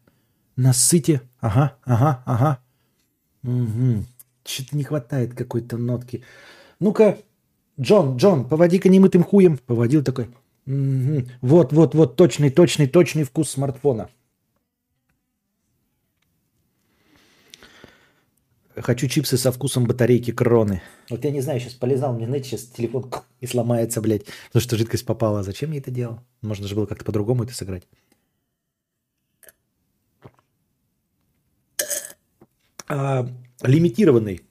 Насыти. Ага, ага, ага. Угу. Что-то не хватает какой-то нотки. Ну-ка, Джон, Джон, поводи-ка немытым хуем. Поводил такой. Угу. Вот, вот, вот, точный, точный, точный вкус смартфона. Хочу чипсы со вкусом батарейки кроны. Вот я не знаю, сейчас полезал, мне, знаете, сейчас телефон и сломается, блядь, потому что жидкость попала. Зачем я это делал? Можно же было как-то по-другому это сыграть. А, лимитированный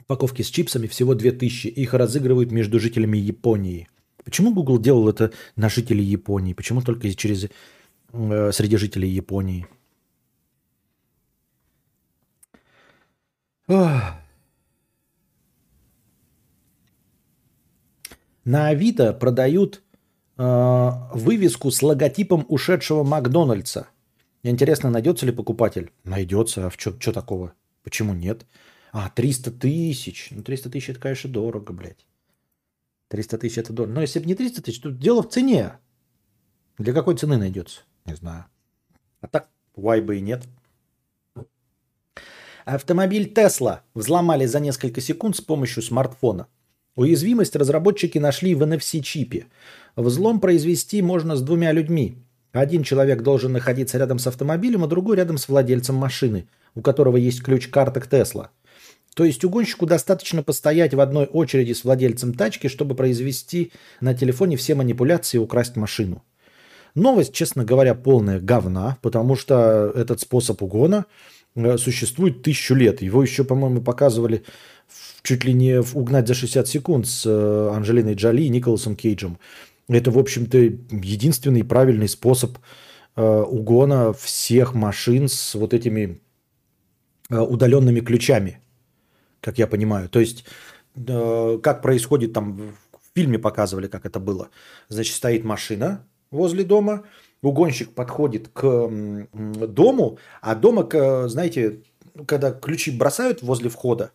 упаковки с чипсами всего 2000. Их разыгрывают между жителями Японии. Почему Google делал это на жителей Японии? Почему только через, э, среди жителей Японии? На Авито продают э, вывеску с логотипом ушедшего Макдональдса. Интересно, найдется ли покупатель? Найдется. А что такого? Почему нет? А, 300 тысяч. Ну, 300 тысяч это, конечно, дорого, блядь. 300 тысяч это дорого. Но если бы не 300 тысяч, то дело в цене. Для какой цены найдется? Не знаю. А так, why бы и нет. Автомобиль Tesla взломали за несколько секунд с помощью смартфона. Уязвимость разработчики нашли в NFC-чипе. Взлом произвести можно с двумя людьми. Один человек должен находиться рядом с автомобилем, а другой рядом с владельцем машины, у которого есть ключ-карта к Тесла. То есть угонщику достаточно постоять в одной очереди с владельцем тачки, чтобы произвести на телефоне все манипуляции и украсть машину. Новость, честно говоря, полная говна, потому что этот способ угона существует тысячу лет. Его еще, по-моему, показывали чуть ли не в «Угнать за 60 секунд» с э, Анджелиной Джоли и Николасом Кейджем. Это, в общем-то, единственный правильный способ э, угона всех машин с вот этими удаленными ключами, как я понимаю. То есть, как происходит там, в фильме показывали, как это было. Значит, стоит машина, возле дома, угонщик подходит к дому, а дома, знаете, когда ключи бросают возле входа,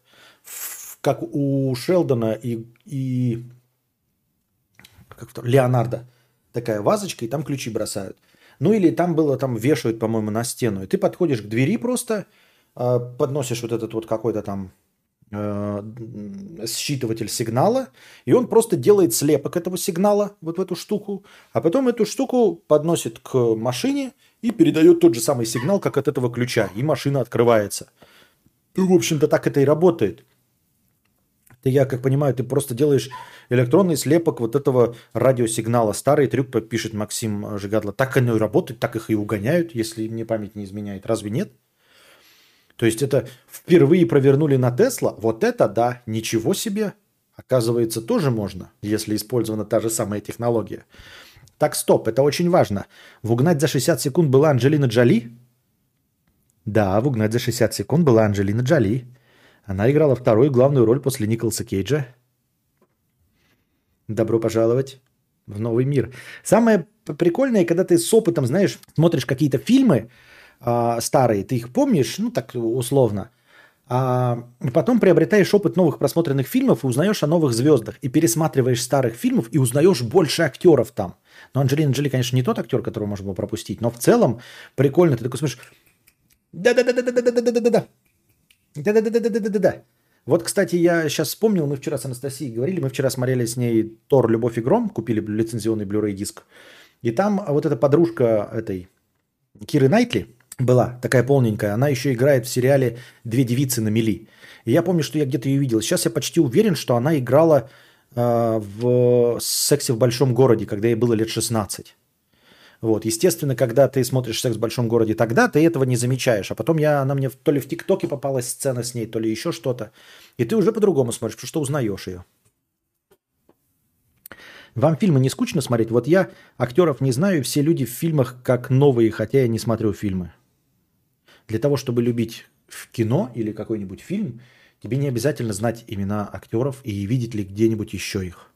как у Шелдона и, и как то, Леонардо, такая вазочка, и там ключи бросают. Ну или там было, там вешают, по-моему, на стену. И ты подходишь к двери просто, а, подносишь вот этот вот какой-то там считыватель сигнала, и он просто делает слепок этого сигнала вот в эту штуку, а потом эту штуку подносит к машине и передает тот же самый сигнал, как от этого ключа, и машина открывается. И, в общем-то, так это и работает. Ты, я как понимаю, ты просто делаешь электронный слепок вот этого радиосигнала. Старый трюк пишет Максим Жигадло. Так оно и работает, так их и угоняют, если мне память не изменяет. Разве нет? То есть это впервые провернули на Тесла. Вот это да, ничего себе. Оказывается, тоже можно, если использована та же самая технология. Так, стоп, это очень важно. В «Угнать за 60 секунд» была Анджелина Джоли? Да, в «Угнать за 60 секунд» была Анджелина Джоли. Она играла вторую главную роль после Николаса Кейджа. Добро пожаловать в новый мир. Самое прикольное, когда ты с опытом, знаешь, смотришь какие-то фильмы, а, старые, ты их помнишь, ну так условно, а потом приобретаешь опыт новых просмотренных фильмов и узнаешь о новых звездах, и пересматриваешь старых фильмов и узнаешь больше актеров там. Но Анджелина Джоли, конечно, не тот актер, которого можно было пропустить, но в целом прикольно, ты такой смотришь, да-да-да-да-да-да-да-да-да-да. Да-да-да-да-да-да-да-да. Вот, кстати, я сейчас вспомнил, мы вчера с Анастасией говорили, мы вчера смотрели с ней Тор, Любовь и Гром, купили лицензионный Blu-ray диск. И там вот эта подружка этой Киры Найтли, была такая полненькая. Она еще играет в сериале «Две девицы на мели». И я помню, что я где-то ее видел. Сейчас я почти уверен, что она играла э, в «Сексе в большом городе», когда ей было лет 16. Вот. Естественно, когда ты смотришь «Секс в большом городе» тогда, ты этого не замечаешь. А потом я, она мне то ли в ТикТоке попалась сцена с ней, то ли еще что-то. И ты уже по-другому смотришь, потому что узнаешь ее. Вам фильмы не скучно смотреть? Вот я актеров не знаю, все люди в фильмах как новые, хотя я не смотрю фильмы. Для того, чтобы любить в кино или какой-нибудь фильм, тебе не обязательно знать имена актеров и видеть ли где-нибудь еще их.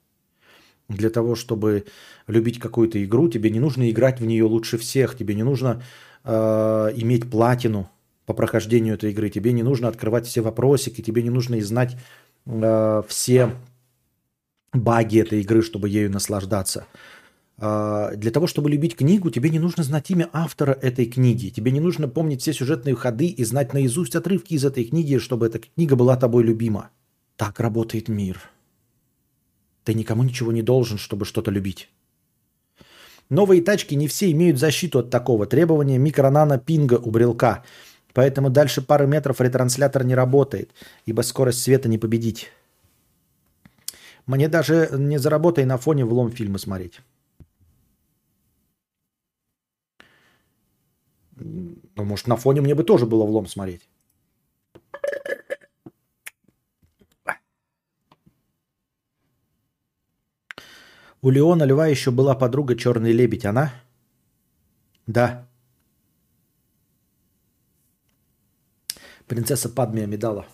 Для того, чтобы любить какую-то игру, тебе не нужно играть в нее лучше всех, тебе не нужно э, иметь платину по прохождению этой игры, тебе не нужно открывать все вопросики, тебе не нужно и знать э, все баги этой игры, чтобы ею наслаждаться. А, для того, чтобы любить книгу, тебе не нужно знать имя автора этой книги. Тебе не нужно помнить все сюжетные ходы и знать наизусть отрывки из этой книги, чтобы эта книга была тобой любима. Так работает мир. Ты никому ничего не должен, чтобы что-то любить. Новые тачки не все имеют защиту от такого. Требования микронано пинга у брелка. Поэтому дальше пары метров ретранслятор не работает, ибо скорость света не победить. Мне даже не заработай на фоне влом фильма смотреть. Ну, может, на фоне мне бы тоже было влом смотреть. У Леона Льва еще была подруга Черный Лебедь. Она? Да. Принцесса Падмия Медала.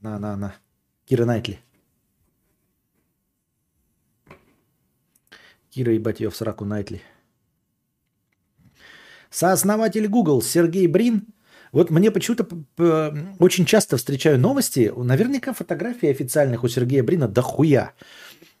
Она, она, она. Кира Найтли. Кира, ебать ее в сраку Найтли. Сооснователь Google Сергей Брин Вот мне почему-то очень часто встречаю новости, наверняка фотографии официальных у Сергея Брина дохуя.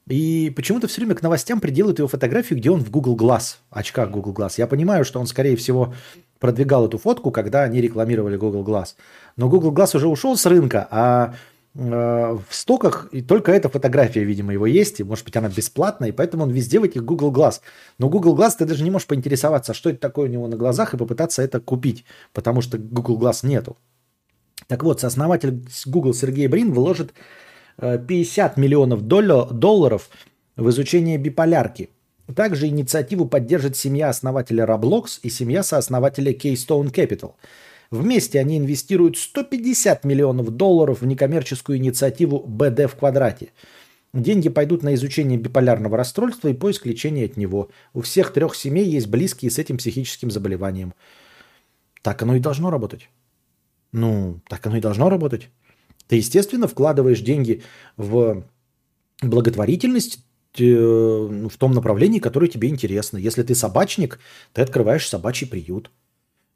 И почему-то все время к новостям приделают его фотографию, где он в Google Glass, очках Google Glass. Я понимаю, что он, скорее всего, продвигал эту фотку, когда они рекламировали Google Glass. Но Google Glass уже ушел с рынка, а в стоках и только эта фотография, видимо, его есть, и, может быть, она бесплатная, и поэтому он везде в этих Google Glass. Но Google Glass ты даже не можешь поинтересоваться, что это такое у него на глазах, и попытаться это купить, потому что Google Glass нету. Так вот, сооснователь Google Сергей Брин вложит э, 50 миллионов долла- долларов в изучение биполярки. Также инициативу поддержит семья основателя Roblox и семья сооснователя Keystone Capital. Вместе они инвестируют 150 миллионов долларов в некоммерческую инициативу BD в квадрате. Деньги пойдут на изучение биполярного расстройства и поиск лечения от него. У всех трех семей есть близкие с этим психическим заболеванием. Так оно и должно работать. Ну, так оно и должно работать. Ты, естественно, вкладываешь деньги в благотворительность э, ну, в том направлении, которое тебе интересно. Если ты собачник, ты открываешь собачий приют.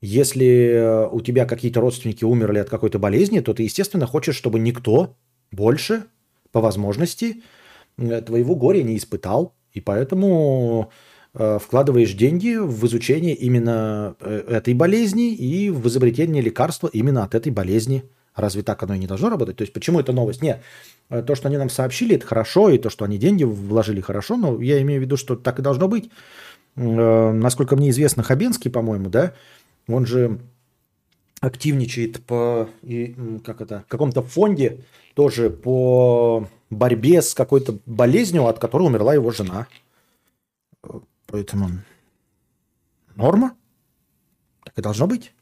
Если э, у тебя какие-то родственники умерли от какой-то болезни, то ты, естественно, хочешь, чтобы никто больше, по возможности, э, твоего горя не испытал. И поэтому э, вкладываешь деньги в изучение именно этой болезни и в изобретение лекарства именно от этой болезни. Разве так оно и не должно работать? То есть почему это новость? Нет, то, что они нам сообщили, это хорошо, и то, что они деньги вложили, хорошо, но я имею в виду, что так и должно быть. Насколько мне известно, Хабенский, по-моему, да, он же активничает по и, как это, каком-то фонде тоже по борьбе с какой-то болезнью, от которой умерла его жена. Поэтому норма. Так и должно быть.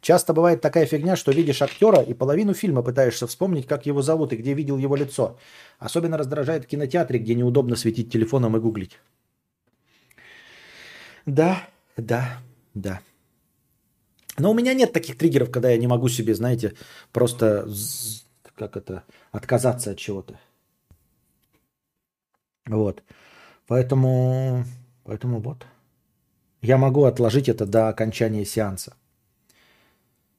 Часто бывает такая фигня, что видишь актера и половину фильма пытаешься вспомнить, как его зовут и где видел его лицо. Особенно раздражает в кинотеатре, где неудобно светить телефоном и гуглить. Да, да, да. Но у меня нет таких триггеров, когда я не могу себе, знаете, просто как это отказаться от чего-то. Вот. Поэтому, поэтому вот. Я могу отложить это до окончания сеанса.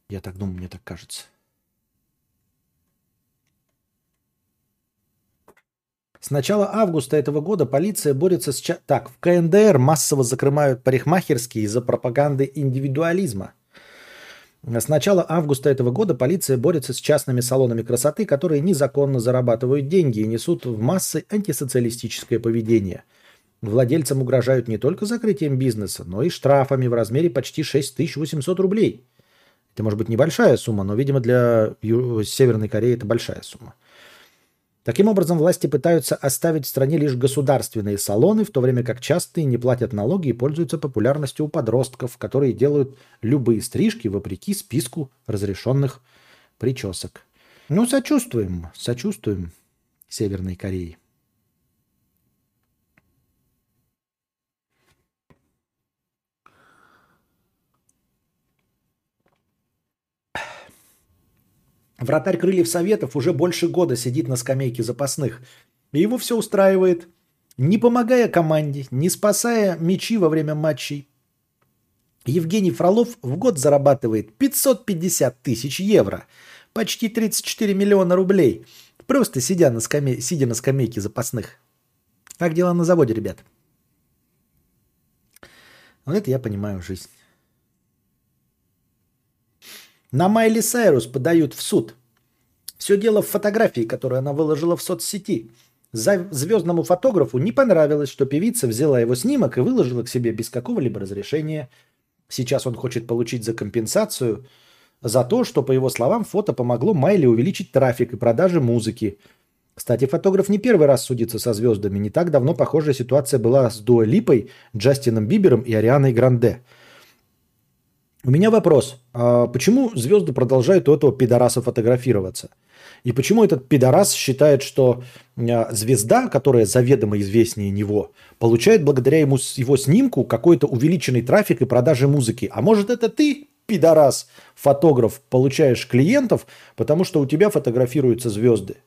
Я так думаю, мне так кажется. С начала августа этого года полиция борется с... ча- Так, в КНДР массово закрывают парикмахерские из-за пропаганды индивидуализма. С начала августа этого года полиция борется с частными салонами красоты, которые незаконно зарабатывают деньги и несут в массы антисоциалистическое поведение. Владельцам угрожают не только закрытием бизнеса, но и штрафами в размере почти 6800 рублей. Это может быть небольшая сумма, но, видимо, для Северной Кореи это большая сумма. Таким образом, власти пытаются оставить в стране лишь государственные салоны, в то время как частные не платят налоги и пользуются популярностью у подростков, которые делают любые стрижки вопреки списку разрешенных причесок. Ну, сочувствуем, сочувствуем Северной Корее. Вратарь Крыльев Советов уже больше года сидит на скамейке запасных. И его все устраивает. Не помогая команде, не спасая мячи во время матчей. Евгений Фролов в год зарабатывает 550 тысяч евро. Почти 34 миллиона рублей. Просто сидя на, скаме... сидя на скамейке запасных. Как дела на заводе, ребят? Вот это я понимаю жизнь. На Майли Сайрус подают в суд. Все дело в фотографии, которую она выложила в соцсети. За- звездному фотографу не понравилось, что певица взяла его снимок и выложила к себе без какого-либо разрешения. Сейчас он хочет получить за компенсацию за то, что, по его словам, фото помогло Майли увеличить трафик и продажи музыки. Кстати, фотограф не первый раз судится со звездами. Не так давно похожая ситуация была с Дуа Липой, Джастином Бибером и Арианой Гранде. У меня вопрос. А почему звезды продолжают у этого пидораса фотографироваться? И почему этот пидорас считает, что а, звезда, которая заведомо известнее него, получает благодаря ему, его снимку какой-то увеличенный трафик и продажи музыки? А может это ты, пидорас, фотограф, получаешь клиентов, потому что у тебя фотографируются звезды?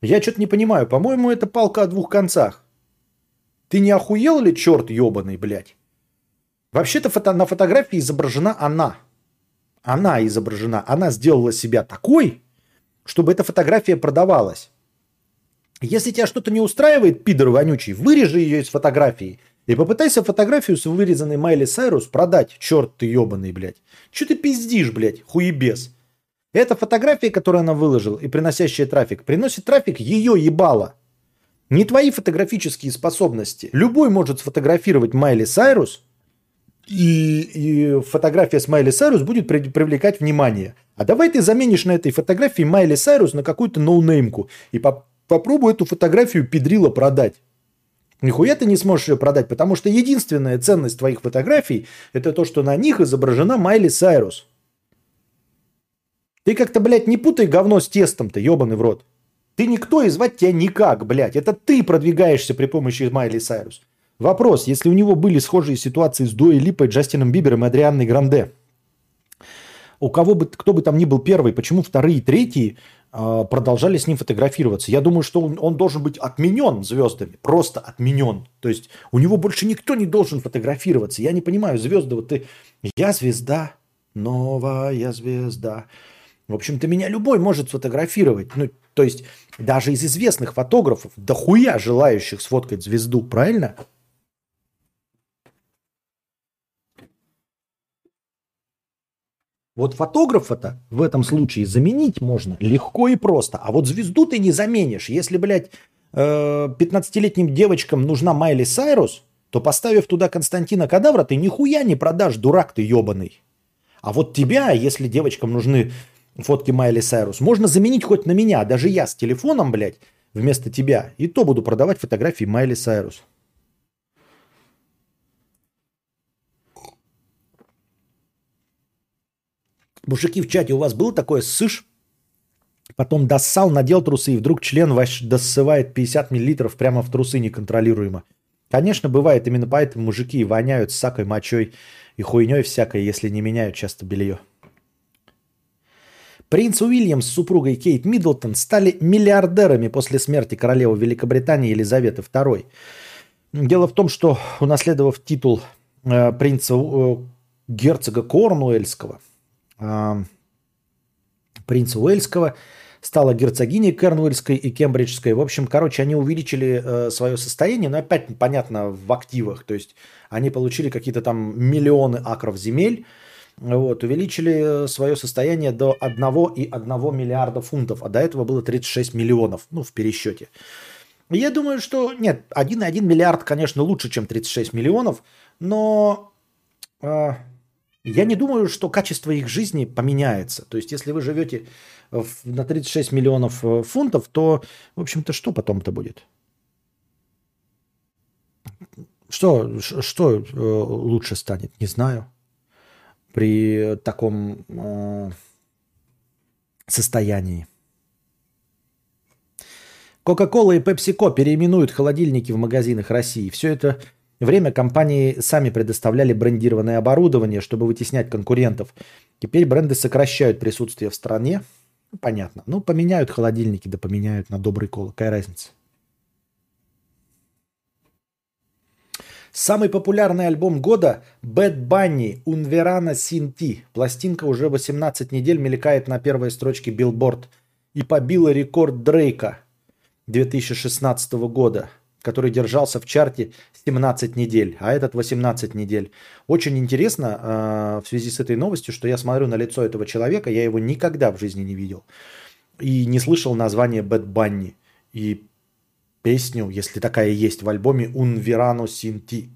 Я что-то не понимаю. По-моему, это палка о двух концах. Ты не охуел ли, черт ебаный, блядь? Вообще-то фото- на фотографии изображена она, она изображена, она сделала себя такой, чтобы эта фотография продавалась. Если тебя что-то не устраивает, пидор вонючий, вырежи ее из фотографии и попытайся фотографию с вырезанной Майли Сайрус продать. Черт ты ебаный, блядь. Че ты пиздишь, блядь, хуебес? Эта фотография, которую она выложила и приносящая трафик, приносит трафик ее ебало. Не твои фотографические способности. Любой может сфотографировать Майли Сайрус, и, и фотография с Майли Сайрус будет привлекать внимание. А давай ты заменишь на этой фотографии Майли Сайрус на какую-то ноунеймку и по попробуй эту фотографию педрила продать. Нихуя ты не сможешь ее продать, потому что единственная ценность твоих фотографий это то, что на них изображена Майли Сайрус. Ты как-то, блядь, не путай говно с тестом-то, ебаный в рот. Ты никто и звать тебя никак, блядь. Это ты продвигаешься при помощи Майли Сайрус. Вопрос, если у него были схожие ситуации с Дуэй Липой, Джастином Бибером и Адрианной Гранде, у кого бы, кто бы там ни был первый, почему вторые и третьи э, продолжали с ним фотографироваться? Я думаю, что он, он должен быть отменен звездами, просто отменен. То есть у него больше никто не должен фотографироваться. Я не понимаю, звезды, вот ты, я звезда, новая звезда. В общем-то, меня любой может сфотографировать. Ну, то есть, даже из известных фотографов, дохуя желающих сфоткать звезду, правильно? Вот фотографа-то в этом случае заменить можно легко и просто. А вот звезду ты не заменишь. Если, блядь, 15-летним э, девочкам нужна Майли Сайрус, то поставив туда Константина Кадавра, ты нихуя не продашь, дурак ты ебаный. А вот тебя, если девочкам нужны фотки Майли Сайрус. Можно заменить хоть на меня. Даже я с телефоном, блядь, вместо тебя. И то буду продавать фотографии Майли Сайрус. Мужики в чате, у вас был такое сыш? Потом доссал, надел трусы, и вдруг член ваш доссывает 50 миллилитров прямо в трусы неконтролируемо. Конечно, бывает, именно поэтому мужики воняют сакой, мочой и хуйней всякой, если не меняют часто белье. Принц Уильям с супругой Кейт Миддлтон стали миллиардерами после смерти королевы Великобритании Елизаветы II. Дело в том, что унаследовав титул э, принца э, герцога Корнуэльского, принца Уэльского, стала герцогиней Корнуэльской и Кембриджской. В общем, короче, они увеличили э, свое состояние, но опять понятно в активах. То есть они получили какие-то там миллионы акров земель, вот, увеличили свое состояние до 1,1 миллиарда фунтов, а до этого было 36 миллионов, ну, в пересчете. Я думаю, что нет, 1,1 миллиард, конечно, лучше, чем 36 миллионов, но э, я не думаю, что качество их жизни поменяется. То есть, если вы живете на 36 миллионов э, фунтов, то, в общем-то, что потом-то будет? Что, что э, лучше станет? Не знаю при таком э, состоянии. Coca-Cola и PepsiCo переименуют холодильники в магазинах России. Все это время компании сами предоставляли брендированное оборудование, чтобы вытеснять конкурентов. Теперь бренды сокращают присутствие в стране. Понятно. Ну, поменяют холодильники, да поменяют на добрый кола. Какая разница? Самый популярный альбом года Bad Bunny Unverana Sinti. Пластинка уже 18 недель мелькает на первой строчке Billboard и побила рекорд Дрейка 2016 года, который держался в чарте 17 недель, а этот 18 недель. Очень интересно э, в связи с этой новостью, что я смотрю на лицо этого человека, я его никогда в жизни не видел и не слышал название Bad Bunny. И песню, если такая есть в альбоме «Un Verano Sin Ti».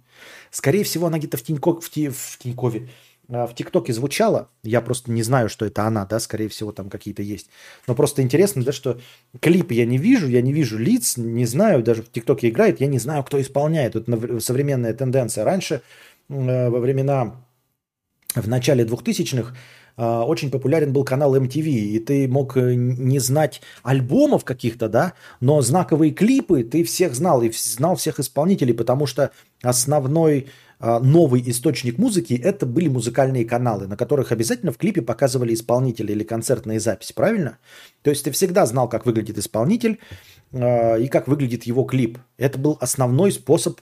Скорее всего, она где-то в, Тинько, в, Ти, в Тинькове, в ТикТоке звучала. Я просто не знаю, что это она, да, скорее всего, там какие-то есть. Но просто интересно, да, что клипы я не вижу, я не вижу лиц, не знаю, даже в ТикТоке играет, я не знаю, кто исполняет. Это современная тенденция. Раньше, э, во времена, в начале 2000-х, а, очень популярен был канал MTV, и ты мог э, не знать альбомов каких-то, да, но знаковые клипы ты всех знал и знал всех исполнителей, потому что основной а, новый источник музыки это были музыкальные каналы, на которых обязательно в клипе показывали исполнители или концертные записи, правильно? То есть ты всегда знал, как выглядит исполнитель э, и как выглядит его клип. Это был основной способ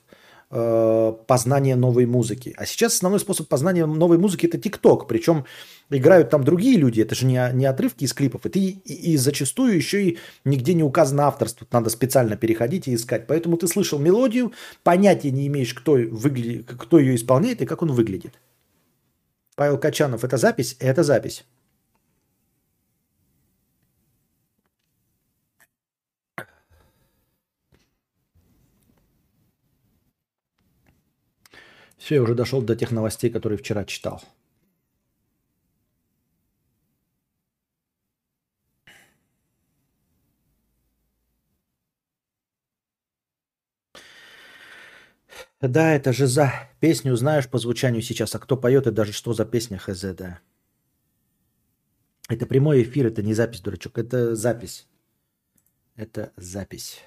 э, познания новой музыки. А сейчас основной способ познания новой музыки это ТикТок. Причем играют там другие люди. Это же не, не отрывки из клипов. И, и, и зачастую еще и нигде не указано авторство. Надо специально переходить и искать. Поэтому ты слышал мелодию, понятия не имеешь, кто, выгля... кто ее исполняет и как он выглядит. Павел Качанов, это запись? Это запись. Все, я уже дошел до тех новостей, которые вчера читал. Да, это же за. Песню знаешь по звучанию сейчас, а кто поет и даже что за песня хз, да. Это прямой эфир, это не запись, дурачок, это запись. Это запись.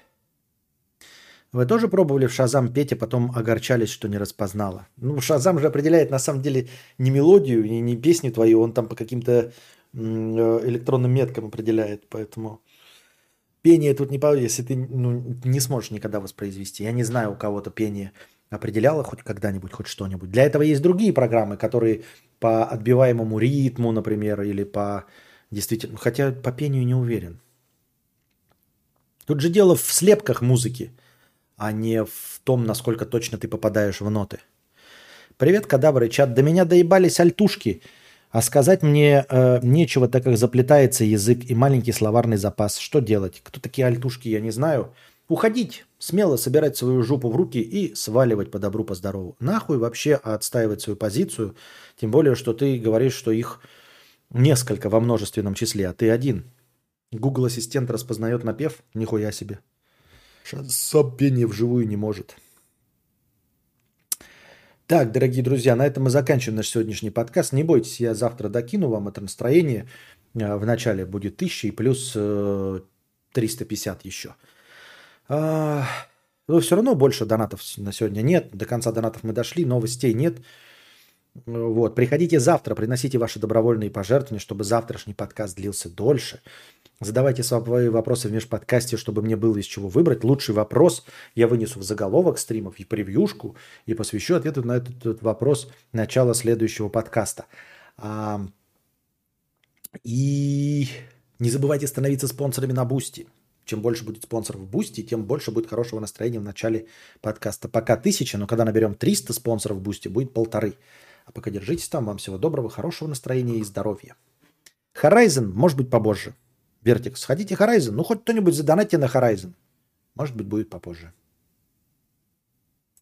Вы тоже пробовали в Шазам петь, а потом огорчались, что не распознала? Ну, Шазам же определяет на самом деле не мелодию, не, не песню твою, он там по каким-то э, электронным меткам определяет, поэтому пение тут не по... Если ты ну, не сможешь никогда воспроизвести. Я не знаю у кого-то пение определяла хоть когда-нибудь, хоть что-нибудь. Для этого есть другие программы, которые по отбиваемому ритму, например, или по действительно... Хотя по пению не уверен. Тут же дело в слепках музыки, а не в том, насколько точно ты попадаешь в ноты. Привет, кадавры, чат. До меня доебались альтушки, а сказать мне э, нечего, так как заплетается язык и маленький словарный запас. Что делать? Кто такие альтушки, я не знаю. Уходить, смело собирать свою жопу в руки и сваливать по добру, по здорову. Нахуй вообще отстаивать свою позицию, тем более, что ты говоришь, что их несколько во множественном числе, а ты один. Google Ассистент распознает напев, нихуя себе. Пение вживую не может. Так, дорогие друзья, на этом мы заканчиваем наш сегодняшний подкаст. Не бойтесь, я завтра докину вам это настроение. Э, Вначале будет 1000 и плюс 350 э, еще. А, но все равно больше донатов на сегодня нет. До конца донатов мы дошли, новостей нет. Вот. Приходите завтра, приносите ваши добровольные пожертвования, чтобы завтрашний подкаст длился дольше. Задавайте свои вопросы в межподкасте, чтобы мне было из чего выбрать. Лучший вопрос я вынесу в заголовок стримов и превьюшку и посвящу ответу на этот, этот вопрос начала следующего подкаста. А, и не забывайте становиться спонсорами на Boosty. Чем больше будет спонсоров в Boosty, тем больше будет хорошего настроения в начале подкаста. Пока тысяча, но когда наберем 300 спонсоров в Boosty, будет полторы. А пока держитесь там. Вам всего доброго, хорошего настроения и здоровья. Horizon, может быть, побольше. Вертик, сходите Horizon. Ну, хоть кто-нибудь задонатьте на Horizon. Может быть, будет попозже.